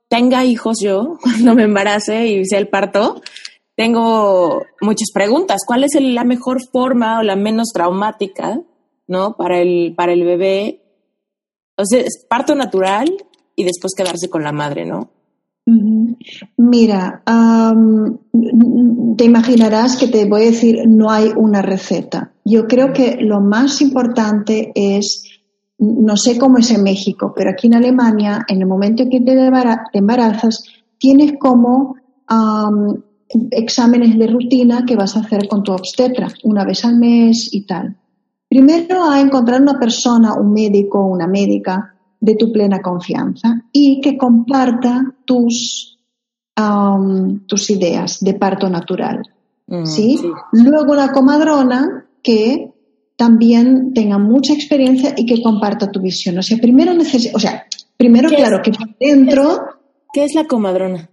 [SPEAKER 4] tenga hijos yo, cuando me embarace y sea el parto, tengo muchas preguntas. ¿Cuál es la mejor forma o la menos traumática, no, para el para el bebé? O sea, parto natural y después quedarse con la madre, ¿no?
[SPEAKER 1] Mira, te imaginarás que te voy a decir, no hay una receta. Yo creo que lo más importante es, no sé cómo es en México, pero aquí en Alemania, en el momento en que te embarazas, tienes como exámenes de rutina que vas a hacer con tu obstetra una vez al mes y tal. Primero a encontrar una persona, un médico o una médica de tu plena confianza y que comparta tus, tus ideas de parto natural. Mm, ¿sí? Luego la comadrona que también tenga mucha experiencia y que comparta tu visión. O sea, primero necesito, o sea, primero claro que dentro.
[SPEAKER 4] ¿Qué es la comadrona?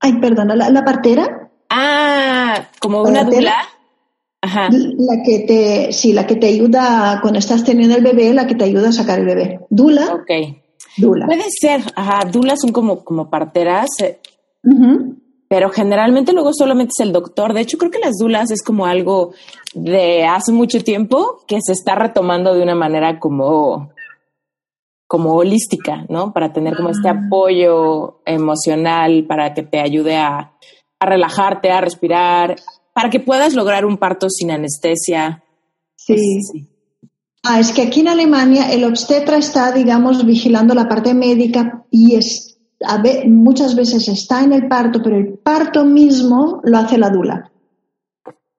[SPEAKER 1] Ay, perdona, la partera.
[SPEAKER 4] Ah, como una dula.
[SPEAKER 1] Ajá. La que te, sí, la que te ayuda cuando estás teniendo el bebé, la que te ayuda a sacar el bebé. Dula.
[SPEAKER 4] Ok. Dula. Puede ser, ajá, dulas son como, como parteras, eh, pero generalmente luego solamente es el doctor. De hecho, creo que las dulas es como algo de hace mucho tiempo que se está retomando de una manera como, como holística, ¿no? Para tener como este ah. apoyo emocional, para que te ayude a a relajarte, a respirar, para que puedas lograr un parto sin anestesia.
[SPEAKER 1] Sí. Pues, ah, es que aquí en Alemania el obstetra está, digamos, vigilando la parte médica y es, muchas veces está en el parto, pero el parto mismo lo hace la dula.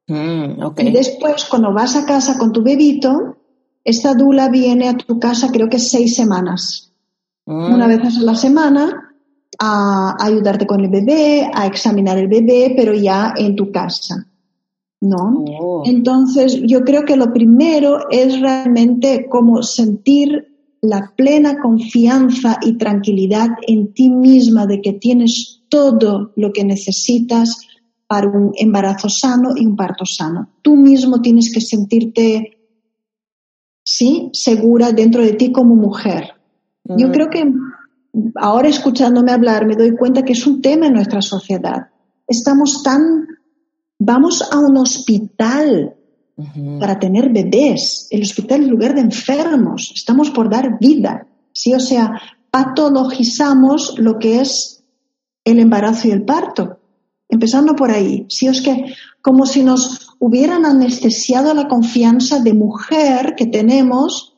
[SPEAKER 1] Mm, y después, cuando vas a casa con tu bebito, esta dula viene a tu casa creo que seis semanas. Mm. Una vez a la semana a ayudarte con el bebé, a examinar el bebé, pero ya en tu casa. ¿No? Oh. Entonces, yo creo que lo primero es realmente como sentir la plena confianza y tranquilidad en ti misma de que tienes todo lo que necesitas para un embarazo sano y un parto sano. Tú mismo tienes que sentirte, sí, segura dentro de ti como mujer. Yo mm. creo que ahora escuchándome hablar me doy cuenta que es un tema en nuestra sociedad. Estamos tan, vamos a un hospital para tener bebés. El hospital es lugar de enfermos. Estamos por dar vida. ¿sí? O sea, patologizamos lo que es el embarazo y el parto. Empezando por ahí. Sí, es que como si nos hubieran anestesiado la confianza de mujer que tenemos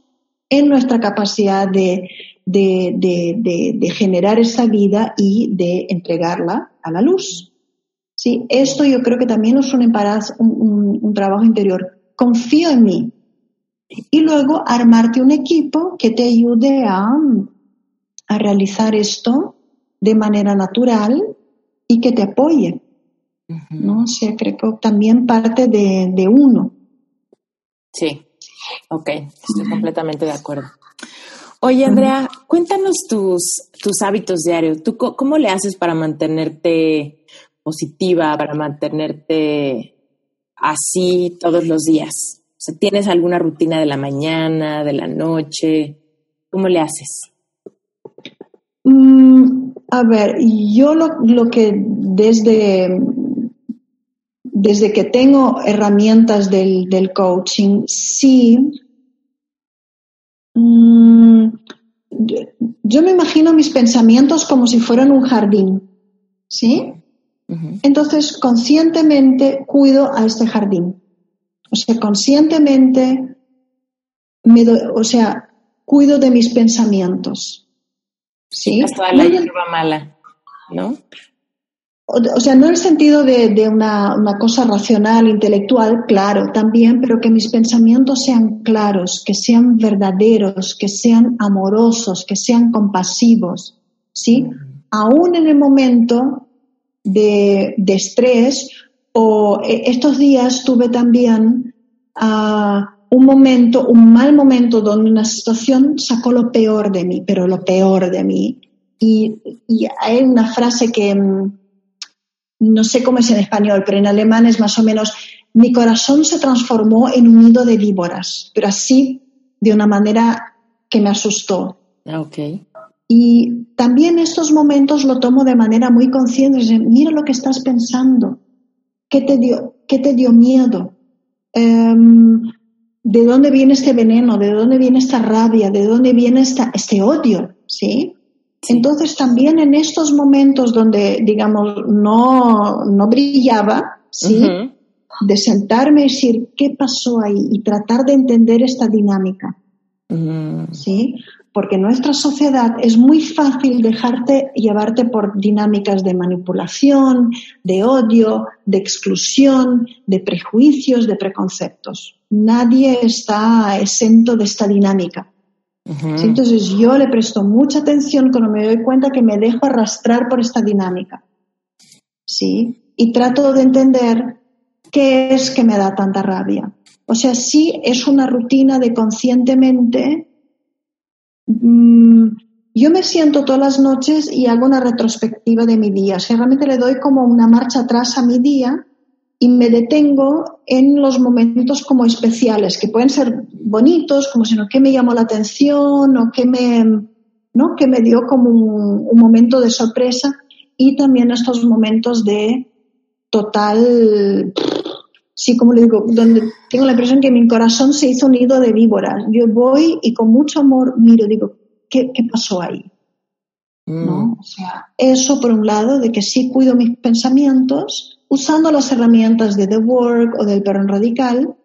[SPEAKER 1] en nuestra capacidad de de, generar esa vida y de entregarla a la luz. ¿Sí? Esto yo creo que también es un, un, trabajo interior. Confío en mí. Y luego armarte un equipo que te ayude a, a realizar esto de manera natural y que te apoye. ¿no? O sea, creo que también parte de, de uno.
[SPEAKER 4] Sí. Ok, estoy completamente de acuerdo. Oye, Andrea, cuéntanos tus, tus hábitos diarios. ¿Tú cómo le haces para mantenerte positiva, para mantenerte así todos los días? O sea, ¿tienes alguna rutina de la mañana, de la noche? ¿Cómo le haces?
[SPEAKER 1] Mm, a ver, yo lo, lo que desde desde que tengo herramientas del, coaching, sí, mm, yo me imagino mis pensamientos como si fueran un jardín, ¿sí? Entonces, conscientemente cuido a este jardín. O sea, conscientemente, me o sea, cuido de mis pensamientos. ¿Sí?
[SPEAKER 4] Hasta la hierba mala, ¿no?
[SPEAKER 1] O, sea, no en el sentido de, una, cosa racional, intelectual, claro, también, pero que mis pensamientos sean claros, que sean verdaderos, que sean amorosos, que sean compasivos, ¿sí? Aún en el momento de, estrés, o e, estos días tuve también ah, un momento, un mal momento donde una situación sacó lo peor de mí, pero lo peor de mí. Y, y hay una frase que mm, no sé cómo es en español, pero en alemán es más o menos, mi corazón se transformó en un nido de víboras, pero así de una manera que me asustó.
[SPEAKER 4] Ah, okay.
[SPEAKER 1] Y también estos momentos lo tomo de manera muy consciente, mira lo que estás pensando, qué te dio, qué te dio miedo, em, de dónde viene este veneno, de dónde viene esta rabia, de dónde viene esta, este odio, ¿sí? Entonces también en estos momentos donde, digamos, no, no brillaba, ¿sí? De sentarme y decir, ¿qué pasó ahí? Y tratar de entender esta dinámica, ¿sí? Porque nuestra sociedad es muy fácil dejarte llevarte por dinámicas de manipulación, de odio, de exclusión, de prejuicios, de preconceptos. Nadie está exento de esta dinámica. Entonces yo le presto mucha atención cuando me doy cuenta que me dejo arrastrar por esta dinámica. ¿Sí? Y trato de entender qué es que me da tanta rabia. O sea, sí es una rutina de conscientemente. Mm, yo me siento todas las noches y hago una retrospectiva de mi día. O sea, realmente le doy como una marcha atrás a mi día y me detengo en los momentos como especiales, que pueden ser bonitos, como si no, que me llamó la atención o que me, ¿no? que me dio como un, momento de sorpresa y también estos momentos de total, sí, como le digo, donde tengo la impresión que mi corazón se hizo un nido de víboras. Yo voy y con mucho amor miro, digo, ¿qué, qué pasó ahí? ¿No? Mm. O sea, eso por un lado, de que sí cuido mis pensamientos, usando las herramientas de The Work o del perón radical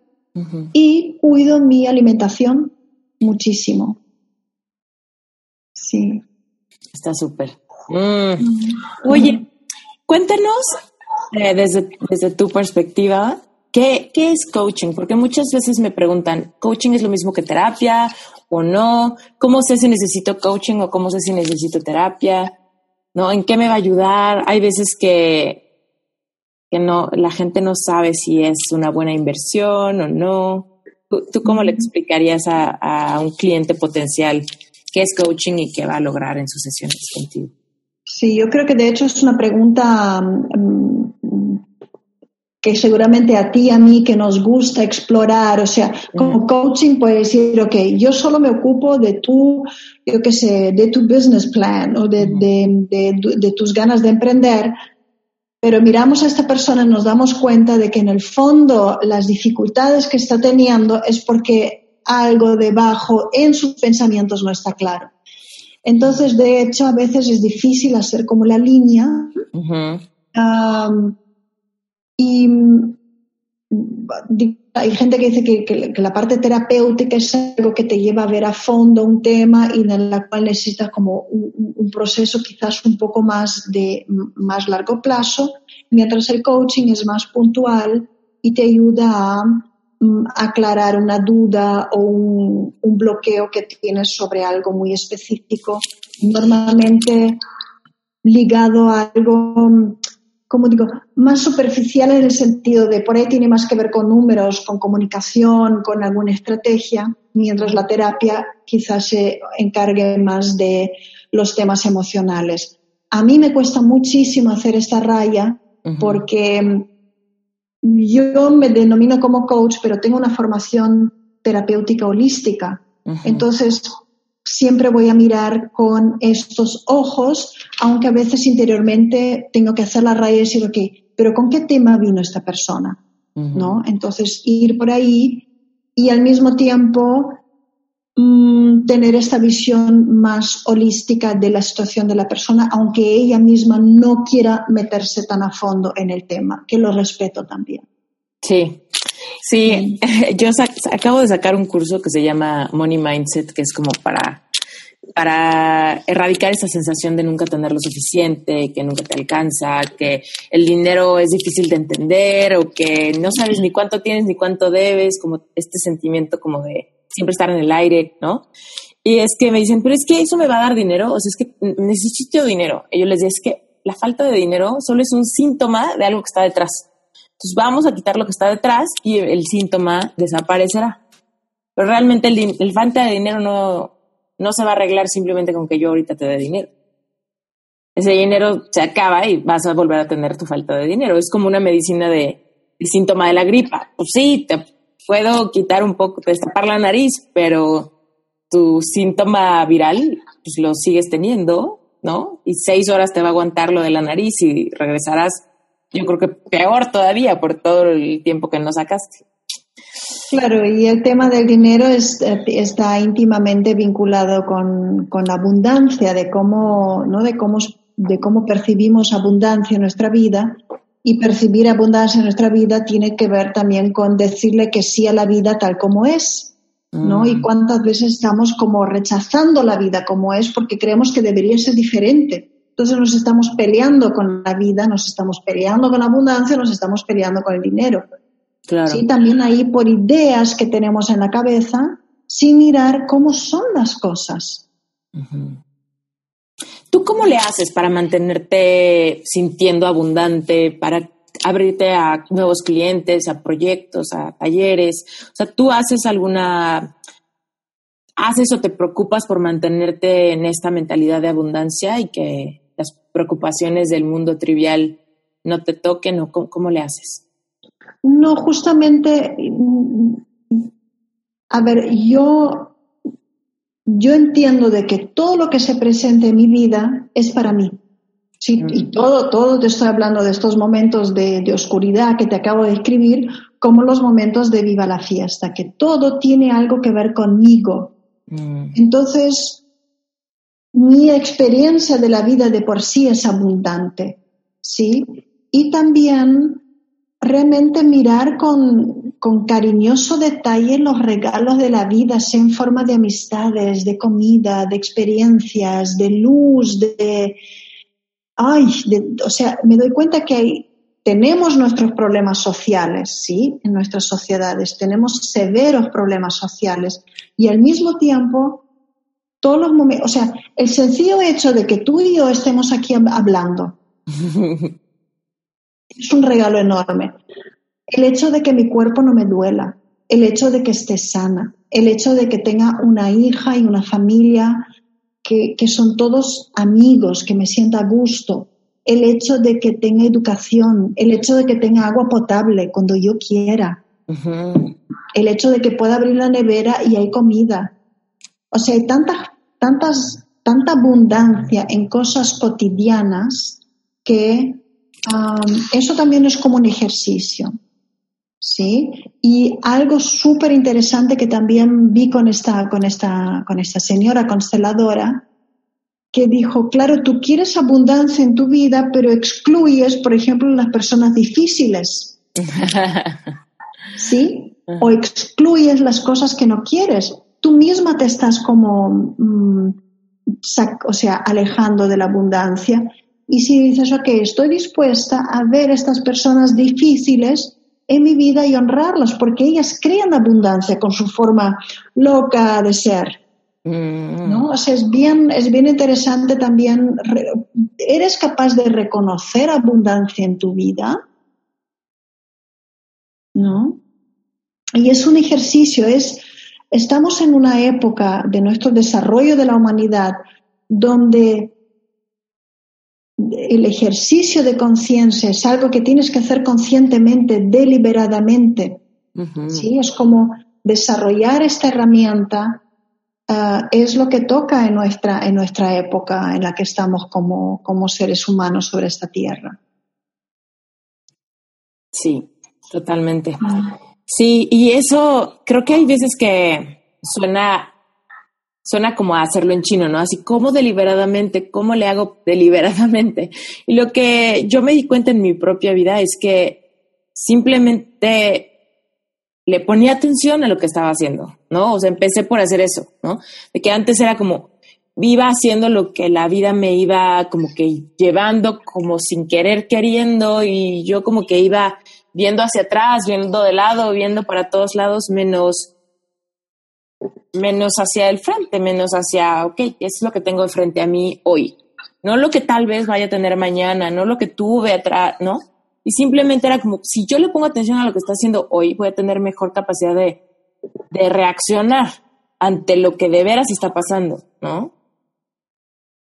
[SPEAKER 1] y cuido mi alimentación muchísimo. Sí.
[SPEAKER 4] Está súper. Mm. Oye, cuéntanos eh, desde, desde tu perspectiva, ¿qué, ¿qué es coaching? Porque muchas veces me preguntan, ¿coaching es lo mismo que terapia o no? ¿Cómo sé si necesito coaching o cómo sé si necesito terapia? ¿No? ¿En qué me va a ayudar? Hay veces que que no, la gente no sabe si es una buena inversión o no. ¿Tú, cómo le explicarías a, un cliente potencial qué es coaching y qué va a lograr en sus sesiones contigo?
[SPEAKER 1] Sí, yo creo que de hecho es una pregunta mm, que seguramente a ti, a mí, que nos gusta explorar, o sea, como coaching puede decir, ok, yo solo me ocupo de tu, yo qué sé, de tu business plan o de, de tus ganas de emprender, pero miramos a esta persona y nos damos cuenta de que en el fondo las dificultades que está teniendo es porque algo debajo en sus pensamientos no está claro. Entonces, de hecho, a veces es difícil hacer como la línea. y hay gente que dice que, la parte terapéutica es algo que te lleva a ver a fondo un tema y en la cual necesitas como un, proceso quizás un poco más de más largo plazo, mientras el coaching es más puntual y te ayuda a, mm, aclarar una duda o un, un bloqueo que tienes sobre algo muy específico, normalmente ligado a algo como digo, más superficial en el sentido de por ahí tiene más que ver con números, con comunicación, con alguna estrategia, mientras la terapia quizás se encargue más de los temas emocionales. A mí me cuesta muchísimo hacer esta raya porque yo me denomino como coach, pero tengo una formación terapéutica holística. Entonces, siempre voy a mirar con estos ojos, aunque a veces interiormente tengo que hacer la raya y decir, ok, pero ¿con qué tema vino esta persona? ¿No? Entonces, ir por ahí y al mismo tiempo mm, tener esta visión más holística de la situación de la persona, aunque ella misma no quiera meterse tan a fondo en el tema, que lo respeto también.
[SPEAKER 4] Sí, sí, yo acabo de sacar un curso que se llama Money Mindset, que es como para, para erradicar esa sensación de nunca tener lo suficiente, que nunca te alcanza, que el dinero es difícil de entender o que no sabes ni cuánto tienes ni cuánto debes, como este sentimiento como de siempre estar en el aire, ¿no? Y es que me dicen, pero es que eso me va a dar dinero, o sea, es que necesito dinero. Y yo les digo, es que la falta de dinero solo es un síntoma de algo que está detrás. Entonces vamos a quitar lo que está detrás y el síntoma desaparecerá. Pero realmente el, falta de dinero no, no se va a arreglar simplemente con que yo ahorita te dé dinero. Ese dinero se acaba y vas a volver a tener tu falta de dinero. Es como una medicina de, síntoma de la gripa. Pues sí, te puedo quitar un poco, destapar la nariz, pero tu síntoma viral pues lo sigues teniendo, ¿no? Y seis horas te va a aguantar lo de la nariz y regresarás yo creo que peor todavía por todo el tiempo que nos sacaste.
[SPEAKER 1] Claro, y el tema del dinero es, eh, está íntimamente vinculado con, con, la abundancia, de cómo, ¿no? de, cómo, de cómo percibimos abundancia en nuestra vida. Y percibir abundancia en nuestra vida tiene que ver también con decirle que sí a la vida tal como es. ¿no? Y mm. cuántas veces estamos como rechazando la vida como es porque creemos que debería ser diferente. Entonces nos estamos peleando con la vida, nos estamos peleando con la abundancia, nos estamos peleando con el dinero. Claro. Sí, también ahí por ideas que tenemos en la cabeza sin mirar cómo son las cosas.
[SPEAKER 4] ¿Tú cómo le haces para mantenerte sintiendo abundante, para abrirte a nuevos clientes, a proyectos, a talleres? O sea, ¿tú haces alguna haces o te preocupas por mantenerte en esta mentalidad de abundancia y que las preocupaciones del mundo trivial no te toquen o cómo, le haces?
[SPEAKER 1] No, justamente, mm, a ver, yo, yo entiendo de que todo lo que se presente en mi vida es para mí. Sí, y mm. todo, todo te estoy hablando de estos momentos de, de, oscuridad que te acabo de escribir, como los momentos de viva la fiesta, que todo tiene algo que ver conmigo. Mm. Entonces, mi experiencia de la vida de por sí es abundante, ¿sí? Y también realmente mirar con, con cariñoso detalle los regalos de la vida, sea en forma de amistades, de comida, de experiencias, de luz, de... Ay, o sea, me doy cuenta que hay, tenemos nuestros problemas sociales, ¿sí? En nuestras sociedades, tenemos severos problemas sociales y al mismo tiempo todos los momentos, o sea, el sencillo hecho de que tú y yo estemos aquí hablando es un regalo enorme. El hecho de que mi cuerpo no me duela, el hecho de que esté sana, el hecho de que tenga una hija y una familia que, son todos amigos, que me sienta a gusto, el hecho de que tenga educación, el hecho de que tenga agua potable cuando yo quiera, el hecho de que pueda abrir la nevera y hay comida, o sea, hay tantas, tantas, tanta abundancia en cosas cotidianas que eso también es como un ejercicio. ¿Sí? Y algo súper interesante que también vi con esta, con, esta, con esta señora consteladora, que dijo, claro, tú quieres abundancia en tu vida, pero excluyes, por ejemplo, las personas difíciles. ¿Sí? O excluyes las cosas que no quieres tú misma te estás como, mm, o sea, alejando de la abundancia. Y si dices, ok, estoy dispuesta a ver estas personas difíciles en mi vida y honrarlas, porque ellas crean abundancia con su forma loca de ser. Mm. ¿no? O sea, es bien, es bien interesante también. ¿Eres capaz de reconocer abundancia en tu vida? ¿No? Y es un ejercicio, es, estamos en una época de nuestro desarrollo de la humanidad donde el ejercicio de conciencia es algo que tienes que hacer conscientemente, deliberadamente. ¿sí? Es como desarrollar esta herramienta eh, es lo que toca en nuestra, en nuestra época en la que estamos como, como seres humanos sobre esta tierra.
[SPEAKER 4] Sí, totalmente. Sí, y eso creo que hay veces que suena suena como a hacerlo en chino, ¿no? Así como deliberadamente, ¿cómo le hago deliberadamente? Y lo que yo me di cuenta en mi propia vida es que simplemente le ponía atención a lo que estaba haciendo, ¿no? O sea, empecé por hacer eso, ¿no? De que antes era como, iba haciendo lo que la vida me iba como que llevando, como sin querer queriendo, y yo como que iba viendo hacia atrás, viendo de lado, viendo para todos lados, menos menos hacia el frente, menos hacia, ok, es lo que tengo frente a mí hoy, no lo que tal vez vaya a tener mañana, no lo que tuve atrás, ¿no? Y simplemente era como, si yo le pongo atención a lo que está haciendo hoy, voy a tener mejor capacidad de, de reaccionar ante lo que de veras está pasando, ¿no?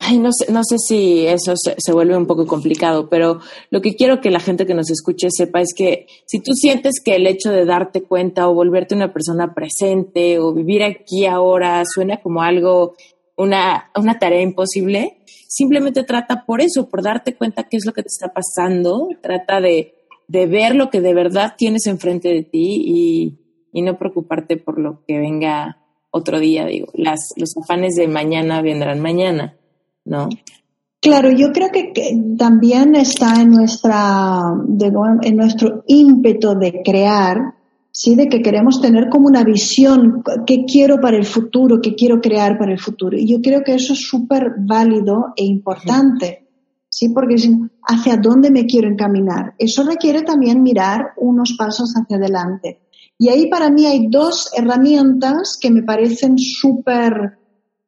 [SPEAKER 4] Ay, no sé, no sé si eso se, se, vuelve un poco complicado, pero lo que quiero que la gente que nos escuche sepa es que si tú sientes que el hecho de darte cuenta o volverte una persona presente o vivir aquí ahora suena como algo, una, una tarea imposible, simplemente trata por eso, por darte cuenta qué es lo que te está pasando, trata de, de ver lo que de verdad tienes enfrente de ti y, y no preocuparte por lo que venga otro día, digo, las, los afanes de mañana vendrán mañana ¿no?
[SPEAKER 1] Claro, yo creo que, también está en nuestra, en nuestro ímpetu de crear, sí, de que queremos tener como una visión, qué quiero para el futuro, qué quiero crear para el futuro. Y yo creo que eso es súper válido e importante, sí, porque hacia dónde me quiero encaminar. Eso requiere también mirar unos pasos hacia adelante. Y ahí para mí hay dos herramientas que me parecen súper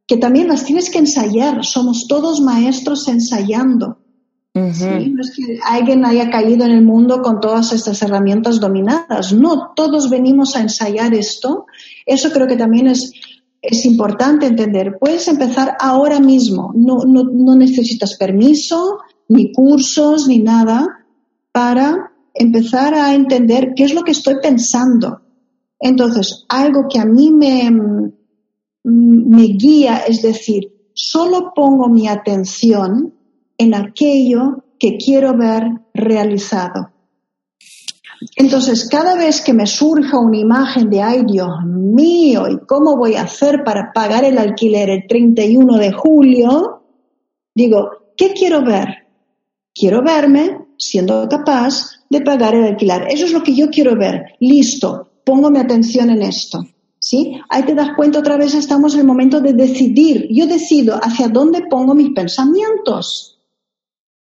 [SPEAKER 1] que también las tienes que ensayar. Somos todos maestros ensayando. No es que alguien haya caído en el mundo con todas estas herramientas dominadas. No, todos venimos a ensayar esto. Eso creo que también es, es importante entender. Puedes empezar ahora mismo. No, no, no necesitas permiso, ni cursos, ni nada, para empezar a entender qué es lo que estoy pensando. Entonces, algo que a mí me, me guía, es decir, solo pongo mi atención en aquello que quiero ver realizado. Entonces, cada vez que me surja una imagen de, ay Dios mío, ¿y cómo voy a hacer para pagar el alquiler el 31 de julio? Digo, ¿qué quiero ver? Quiero verme siendo capaz de pagar el alquiler. Eso es lo que yo quiero ver. Listo, pongo mi atención en esto. ¿Sí? Ahí te das cuenta otra vez, estamos en el momento de decidir. Yo decido hacia dónde pongo mis pensamientos.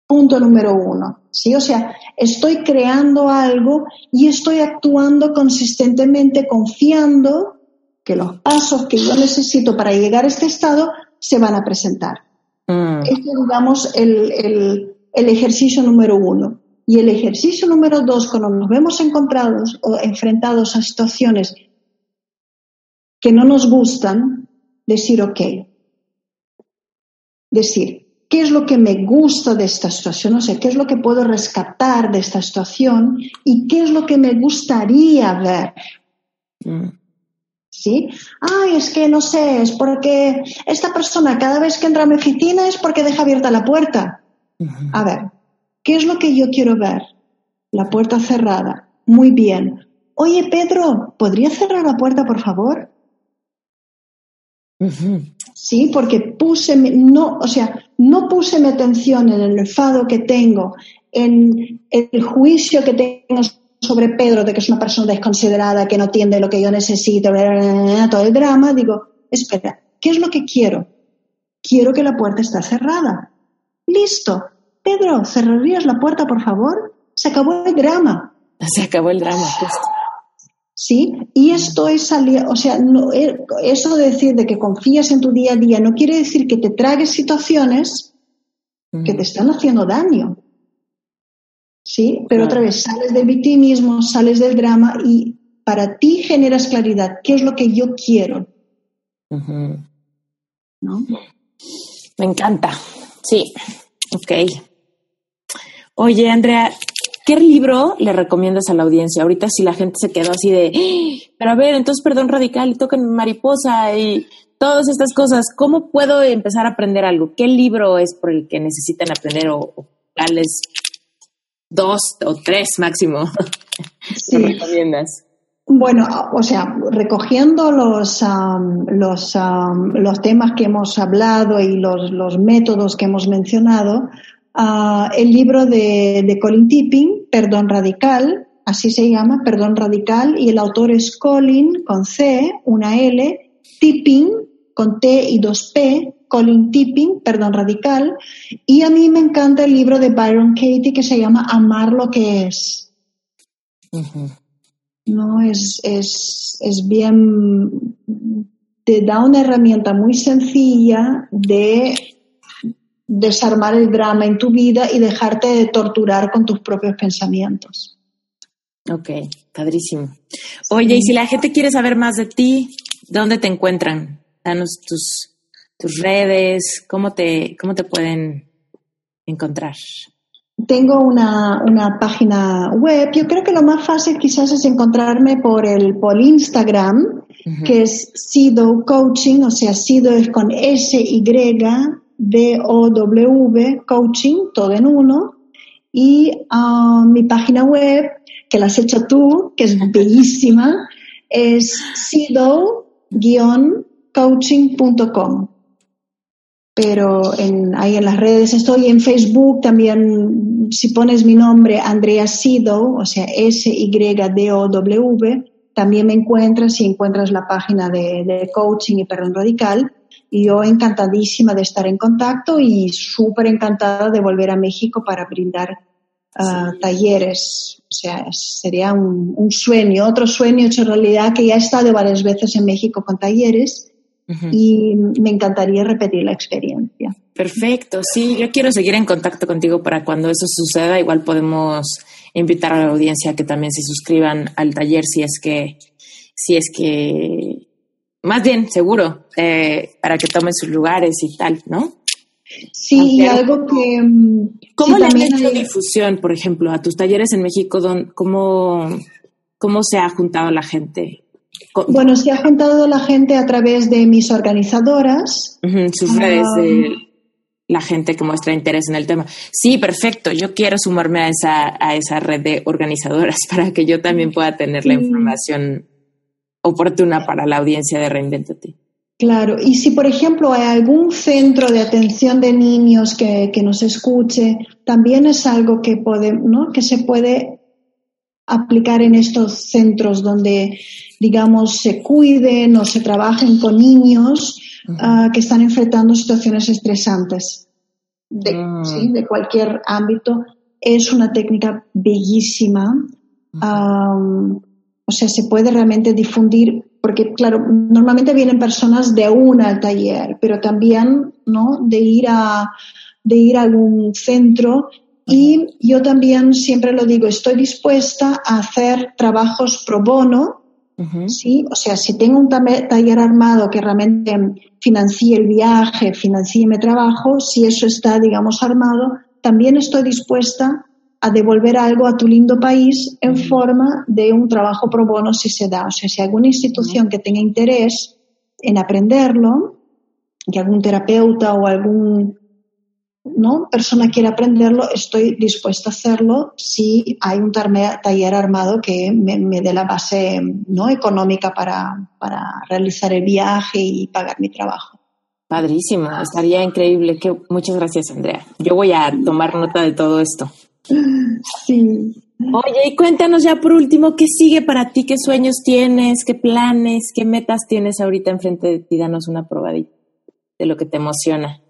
[SPEAKER 1] Punto número uno, ¿sí? O sea, estoy creando algo y estoy actuando consistentemente confiando que los pasos que yo necesito para llegar a este estado se van a presentar. Mm. Este es, digamos, el, el, el ejercicio número uno. Y el ejercicio número dos, cuando nos vemos encontrados o enfrentados a situaciones que no nos gustan, decir, ok, decir, ¿qué es lo que me gusta de esta situación? O sea, ¿qué es lo que puedo rescatar de esta situación? ¿Y qué es lo que me gustaría ver? Mm. ¿Sí? Ay, es que no sé, es porque esta persona cada vez que entra a mi oficina es porque deja abierta la puerta. A ver, ¿qué es lo que yo quiero ver? La puerta cerrada. Muy bien. Oye, Pedro, ¿podría cerrar la puerta, por favor? Sí, porque puse, no, o sea, no puse mi atención en el enfado que tengo, en el juicio que tengo sobre Pedro de que es una persona desconsiderada, que no entiende lo que yo necesito, todo el drama, digo, espera, ¿qué es lo que quiero? Quiero que la puerta esté cerrada. Listo. Pedro, ¿cerrarías la puerta, por favor? Se acabó el drama.
[SPEAKER 4] Se acabó el drama, justo.
[SPEAKER 1] ¿Sí? Y esto es salir, o sea, no, eh, eso de decir de que confías en tu día a día no quiere decir que te tragues situaciones que te están haciendo daño. ¿Sí? Pero otra vez, sales del victimismo, sales del drama y para ti generas claridad. ¿Qué es lo que yo quiero?
[SPEAKER 4] ¿No? Me encanta. Sí. Ok. Oye, Andrea, ¿Qué libro le recomiendas a la audiencia? Ahorita si la gente se quedó así de, ¡Ah! pero a ver, entonces perdón radical y tocan mariposa y todas estas cosas, ¿cómo puedo empezar a aprender algo? ¿Qué libro es por el que necesitan aprender o, darles dos o tres máximo? Sí. recomiendas?
[SPEAKER 1] Bueno, o sea, recogiendo los, los, los temas que hemos hablado y los, los métodos que hemos mencionado, el libro de, Colin Tipping, Perdón Radical, así se llama, Perdón Radical, y el autor es Colin con C, una L, Tipping con T y dos P, Colin Tipping, Perdón Radical, y a mí me encanta el libro de Byron Katie que se llama Amar lo que es. No, es, es, es bien, te da una herramienta muy sencilla de desarmar el drama en tu vida y dejarte de torturar con tus propios pensamientos.
[SPEAKER 4] Ok, padrísimo. Oye, y si la gente quiere saber más de ti, ¿dónde te encuentran? Danos tus, tus redes, ¿cómo te, cómo te pueden encontrar?
[SPEAKER 1] Tengo una, una, página web. Yo creo que lo más fácil quizás es encontrarme por el por Instagram, que es Sido Coaching, o sea, Sido es con S Y D-O-W, coaching, todo en uno, y ah, mi página web, que la has hecho tú, que es bellísima, es sido-coaching.com. Pero en, ahí en las redes estoy, en Facebook también, si pones mi nombre, Andrea Sido, o sea, S-Y-D-O-W, también me encuentras y encuentras la página de, de coaching y perdón radical y yo encantadísima de estar en contacto y súper encantada de volver a México para brindar ah, talleres. O sea, sería un, sueño, otro sueño hecho realidad que ya he estado varias veces en México con talleres y me encantaría repetir la experiencia.
[SPEAKER 4] Perfecto, sí, yo quiero seguir en contacto contigo para cuando eso suceda, igual podemos invitar a la audiencia a que también se suscriban al taller si es que si es que más bien, seguro, eh, para que tomen sus lugares y tal, ¿no?
[SPEAKER 1] Sí, y algo que... Mm,
[SPEAKER 4] ¿Cómo le han hecho difusión, por ejemplo, a tus talleres en México? ¿Cómo, cómo se ha juntado la gente?
[SPEAKER 1] Bueno, se ha juntado la gente a través de mis organizadoras.
[SPEAKER 4] sus redes de la gente que muestra interés en el tema. Sí, perfecto. Yo quiero sumarme a esa, a esa red de organizadoras para que yo también pueda tener la información oportuna para la audiencia de Reinventate.
[SPEAKER 1] Claro, y si por ejemplo hay algún centro de atención de niños que, nos escuche, también es algo que, puede, ¿no? que se puede aplicar en estos centros donde, digamos, se cuiden o se trabajen con niños ah, que están enfrentando situaciones estresantes de, mm. de cualquier ámbito. Es una técnica bellísima. O sea, se puede realmente difundir, porque claro, normalmente vienen personas de una al taller, pero también, ¿no? De ir a, de ir a algún centro y yo también siempre lo digo, estoy dispuesta a hacer trabajos pro bono, ¿sí? O sea, si tengo un taller armado que realmente financie el viaje, financie mi trabajo, si eso está, digamos, armado, también estoy dispuesta a devolver algo a tu lindo país en forma de un trabajo pro bono si se da. O sea, si alguna institución que tenga interés en aprenderlo, que algún terapeuta o algún ¿no? persona quiera aprenderlo, estoy dispuesta a hacerlo si hay un taller armado que me, dé la base ¿no? económica para, para realizar el viaje y pagar mi trabajo.
[SPEAKER 4] Padrísimo, estaría increíble. Que, muchas gracias, Andrea. Yo voy a tomar nota de todo esto.
[SPEAKER 1] Sí.
[SPEAKER 4] Oye, y cuéntanos ya por último, ¿qué sigue para ti? ¿Qué sueños tienes? ¿Qué planes? ¿Qué metas tienes ahorita enfrente de ti? Danos una probadita de lo que te emociona.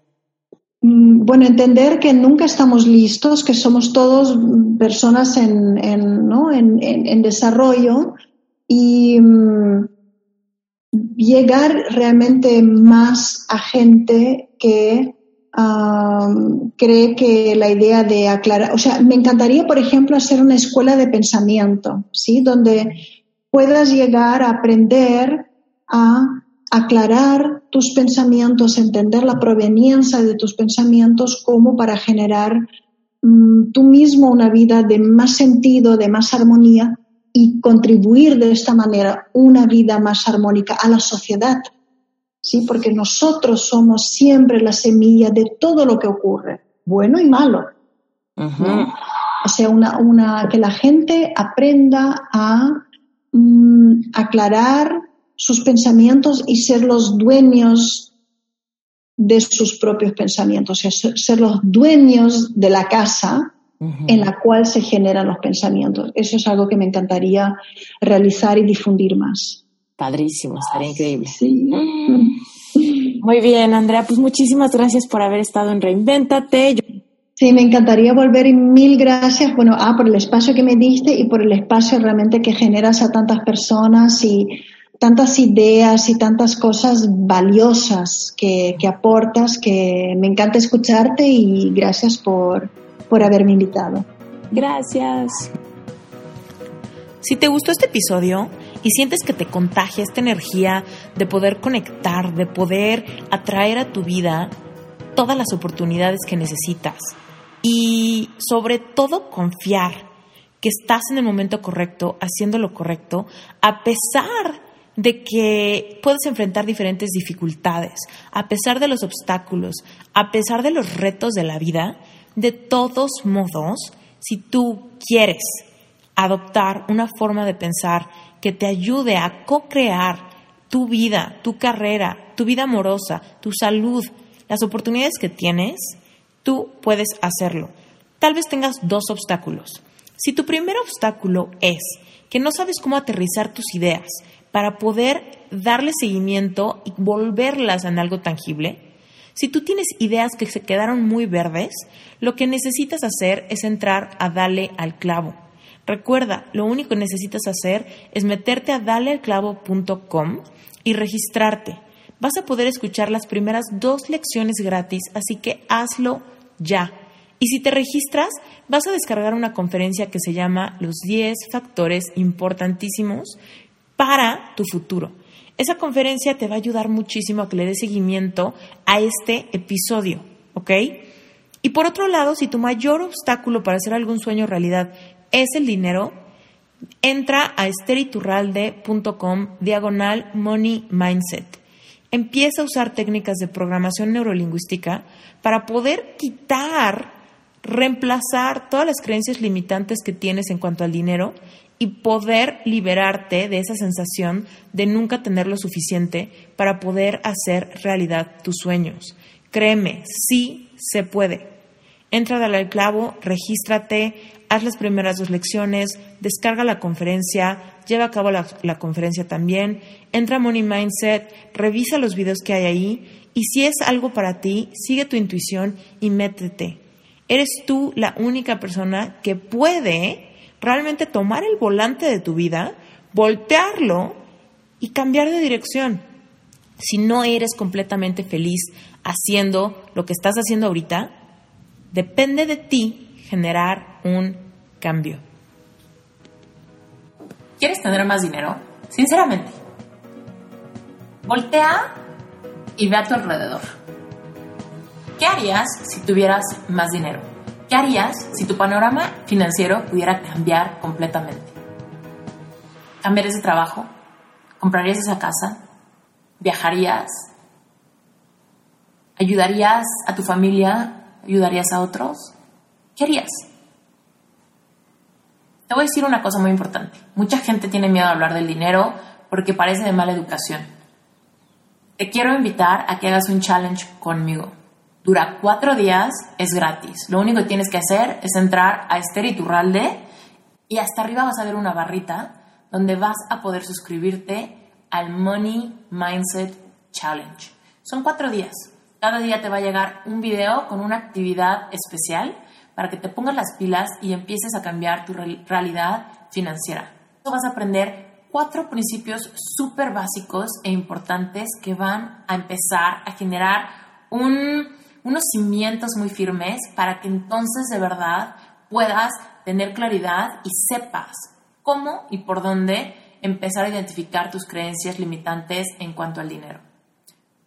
[SPEAKER 1] Mm, bueno, entender que nunca estamos listos, que somos todos personas en, en, ¿no? en, en, desarrollo y mm, llegar realmente más a gente que cree que la idea de aclarar, o sea, me encantaría, por ejemplo, hacer una escuela de pensamiento, ¿sí? Donde puedas llegar a aprender a aclarar tus pensamientos, entender la proveniencia de tus pensamientos como para generar mm, tú mismo una vida de más sentido, de más armonía y contribuir de esta manera una vida más armónica a la sociedad. ¿Sí? Porque nosotros somos siempre la semilla de todo lo que ocurre, bueno y malo. O sea, una, una, que la gente aprenda a mm, aclarar sus pensamientos y ser los dueños de sus propios pensamientos, o sea, ser los dueños de la casa en la cual se generan los pensamientos. Eso es algo que me encantaría realizar y difundir más.
[SPEAKER 2] Padrísimo, estaría increíble. Sí. Muy bien, Andrea, pues muchísimas gracias por haber estado en Reinvéntate.
[SPEAKER 1] Sí, me encantaría volver y mil gracias, bueno, ah, por el espacio que me diste y por el espacio realmente que generas a tantas personas y tantas ideas y tantas cosas valiosas que, aportas, que me encanta escucharte y gracias por, por haberme invitado.
[SPEAKER 2] Gracias. Si te gustó este episodio y sientes que te contagia esta energía de poder conectar, de poder atraer a tu vida todas las oportunidades que necesitas. Y sobre todo confiar que estás en el momento correcto, haciendo lo correcto, a pesar de que puedes enfrentar diferentes dificultades, a pesar de los obstáculos, a pesar de los retos de la vida, de todos modos, si tú quieres adoptar una forma de pensar que te ayude a co-crear tu vida, tu carrera, tu vida amorosa, tu salud, las oportunidades que tienes, tú puedes hacerlo. Tal vez tengas dos obstáculos. Si tu primer obstáculo es que no sabes cómo aterrizar tus ideas, para poder darle seguimiento y volverlas en algo tangible? Si tú tienes ideas que se quedaron muy verdes, lo que necesitas hacer es entrar a darle al clavo. Recuerda, lo único que necesitas hacer es meterte a dalealclavo.com y registrarte. Vas a poder escuchar las primeras dos lecciones gratis, así que hazlo ya. Y si te registras, vas a descargar una conferencia que se llama Los 10 factores importantísimos para tu futuro. Esa conferencia te va a ayudar muchísimo a que le des seguimiento a este episodio, ¿ok? Y por otro lado, si tu mayor obstáculo para hacer algún sueño realidad es el dinero, entra a esteriturralde.com diagonal money mindset. Empieza a usar técnicas de programación neurolingüística para poder quitar, reemplazar todas las creencias limitantes que tienes en cuanto al dinero y poder liberarte de esa sensación de nunca tener lo suficiente para poder hacer realidad tus sueños. Créeme, sí se puede. Entra al clavo, regístrate, haz las primeras dos lecciones, descarga la conferencia, lleva a cabo la, conferencia también, entra a Money Mindset, revisa los videos que hay ahí y si es algo para ti, sigue tu intuición y métete. Eres tú la única persona que puede realmente tomar el volante de tu vida, voltearlo y cambiar de dirección. Si no eres completamente feliz haciendo lo que estás haciendo ahorita, depende de ti generar un cambio. ¿Quieres tener más dinero? Sinceramente, voltea y ve a tu alrededor. ¿Qué harías si tuvieras más dinero? ¿Qué harías si tu panorama financiero pudiera cambiar completamente? ¿Cambiarías de trabajo? ¿Comprarías esa casa? ¿Viajarías? ¿Ayudarías a tu familia? ¿Ayudarías a otros? ¿Qué harías? Te voy a decir una cosa muy importante. Mucha gente tiene miedo a hablar del dinero porque parece de mala educación. Te quiero invitar a que hagas un challenge conmigo. Dura cuatro días, es gratis. Lo único que tienes que hacer es entrar a Esther Iturralde y hasta arriba vas a ver una barrita donde vas a poder suscribirte al Money Mindset Challenge. Son cuatro días. Cada día te va a llegar un video con una actividad especial para que te pongas las pilas y empieces a cambiar tu realidad financiera. Vas a aprender
[SPEAKER 4] cuatro principios súper básicos e importantes que van a empezar a generar unos cimientos muy firmes para que entonces de verdad puedas tener claridad y sepas cómo y por dónde empezar a identificar tus creencias limitantes en cuanto al dinero.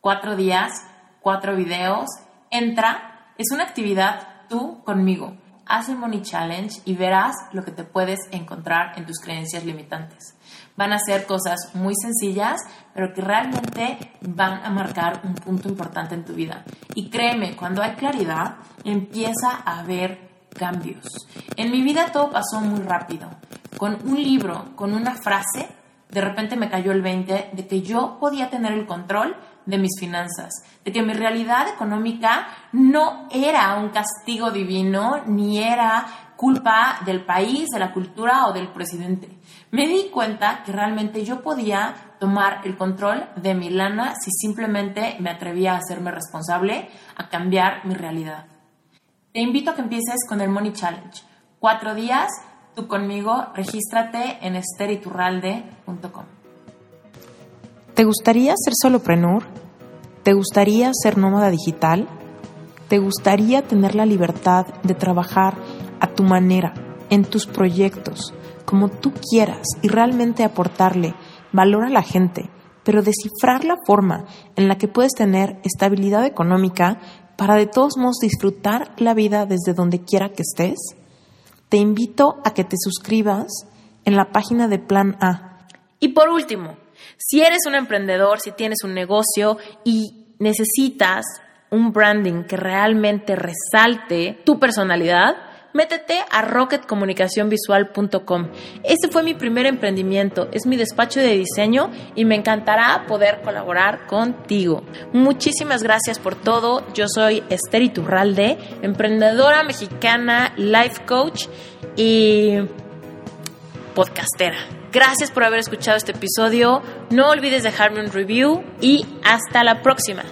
[SPEAKER 4] Cuatro días, cuatro videos, entra, es una actividad tú conmigo. Haz el Money Challenge y verás lo que te puedes encontrar en tus creencias limitantes. Van a ser cosas muy sencillas, pero que realmente van a marcar un punto importante en tu vida. Y créeme, cuando hay claridad, empieza a haber cambios. En mi vida todo pasó muy rápido. Con un libro, con una frase, de repente me cayó el 20 de que yo podía tener el control de mis finanzas, de que mi realidad económica no era un castigo divino, ni era culpa del país, de la cultura o del presidente. Me di cuenta que realmente yo podía tomar el control de mi lana si simplemente me atrevía a hacerme responsable, a cambiar mi realidad. Te invito a que empieces con el Money Challenge. Cuatro días, tú conmigo, regístrate en esteriturralde.com.
[SPEAKER 2] ¿Te gustaría ser soloprenur? ¿Te gustaría ser nómada digital? ¿Te gustaría tener la libertad de trabajar a tu manera, en tus proyectos, como tú quieras y realmente aportarle valor a la gente, pero descifrar la forma en la que puedes tener estabilidad económica para de todos modos disfrutar la vida desde donde quiera que estés? Te invito a que te suscribas en la página de Plan A.
[SPEAKER 4] Y por último, si eres un emprendedor, si tienes un negocio y necesitas un branding que realmente resalte tu personalidad, métete a rocketcomunicacionvisual.com. Ese fue mi primer emprendimiento, es mi despacho de diseño y me encantará poder colaborar contigo. Muchísimas gracias por todo. Yo soy Esther Iturralde, emprendedora mexicana, life coach y podcastera. Gracias por haber escuchado este episodio. No olvides dejarme un review y hasta la próxima.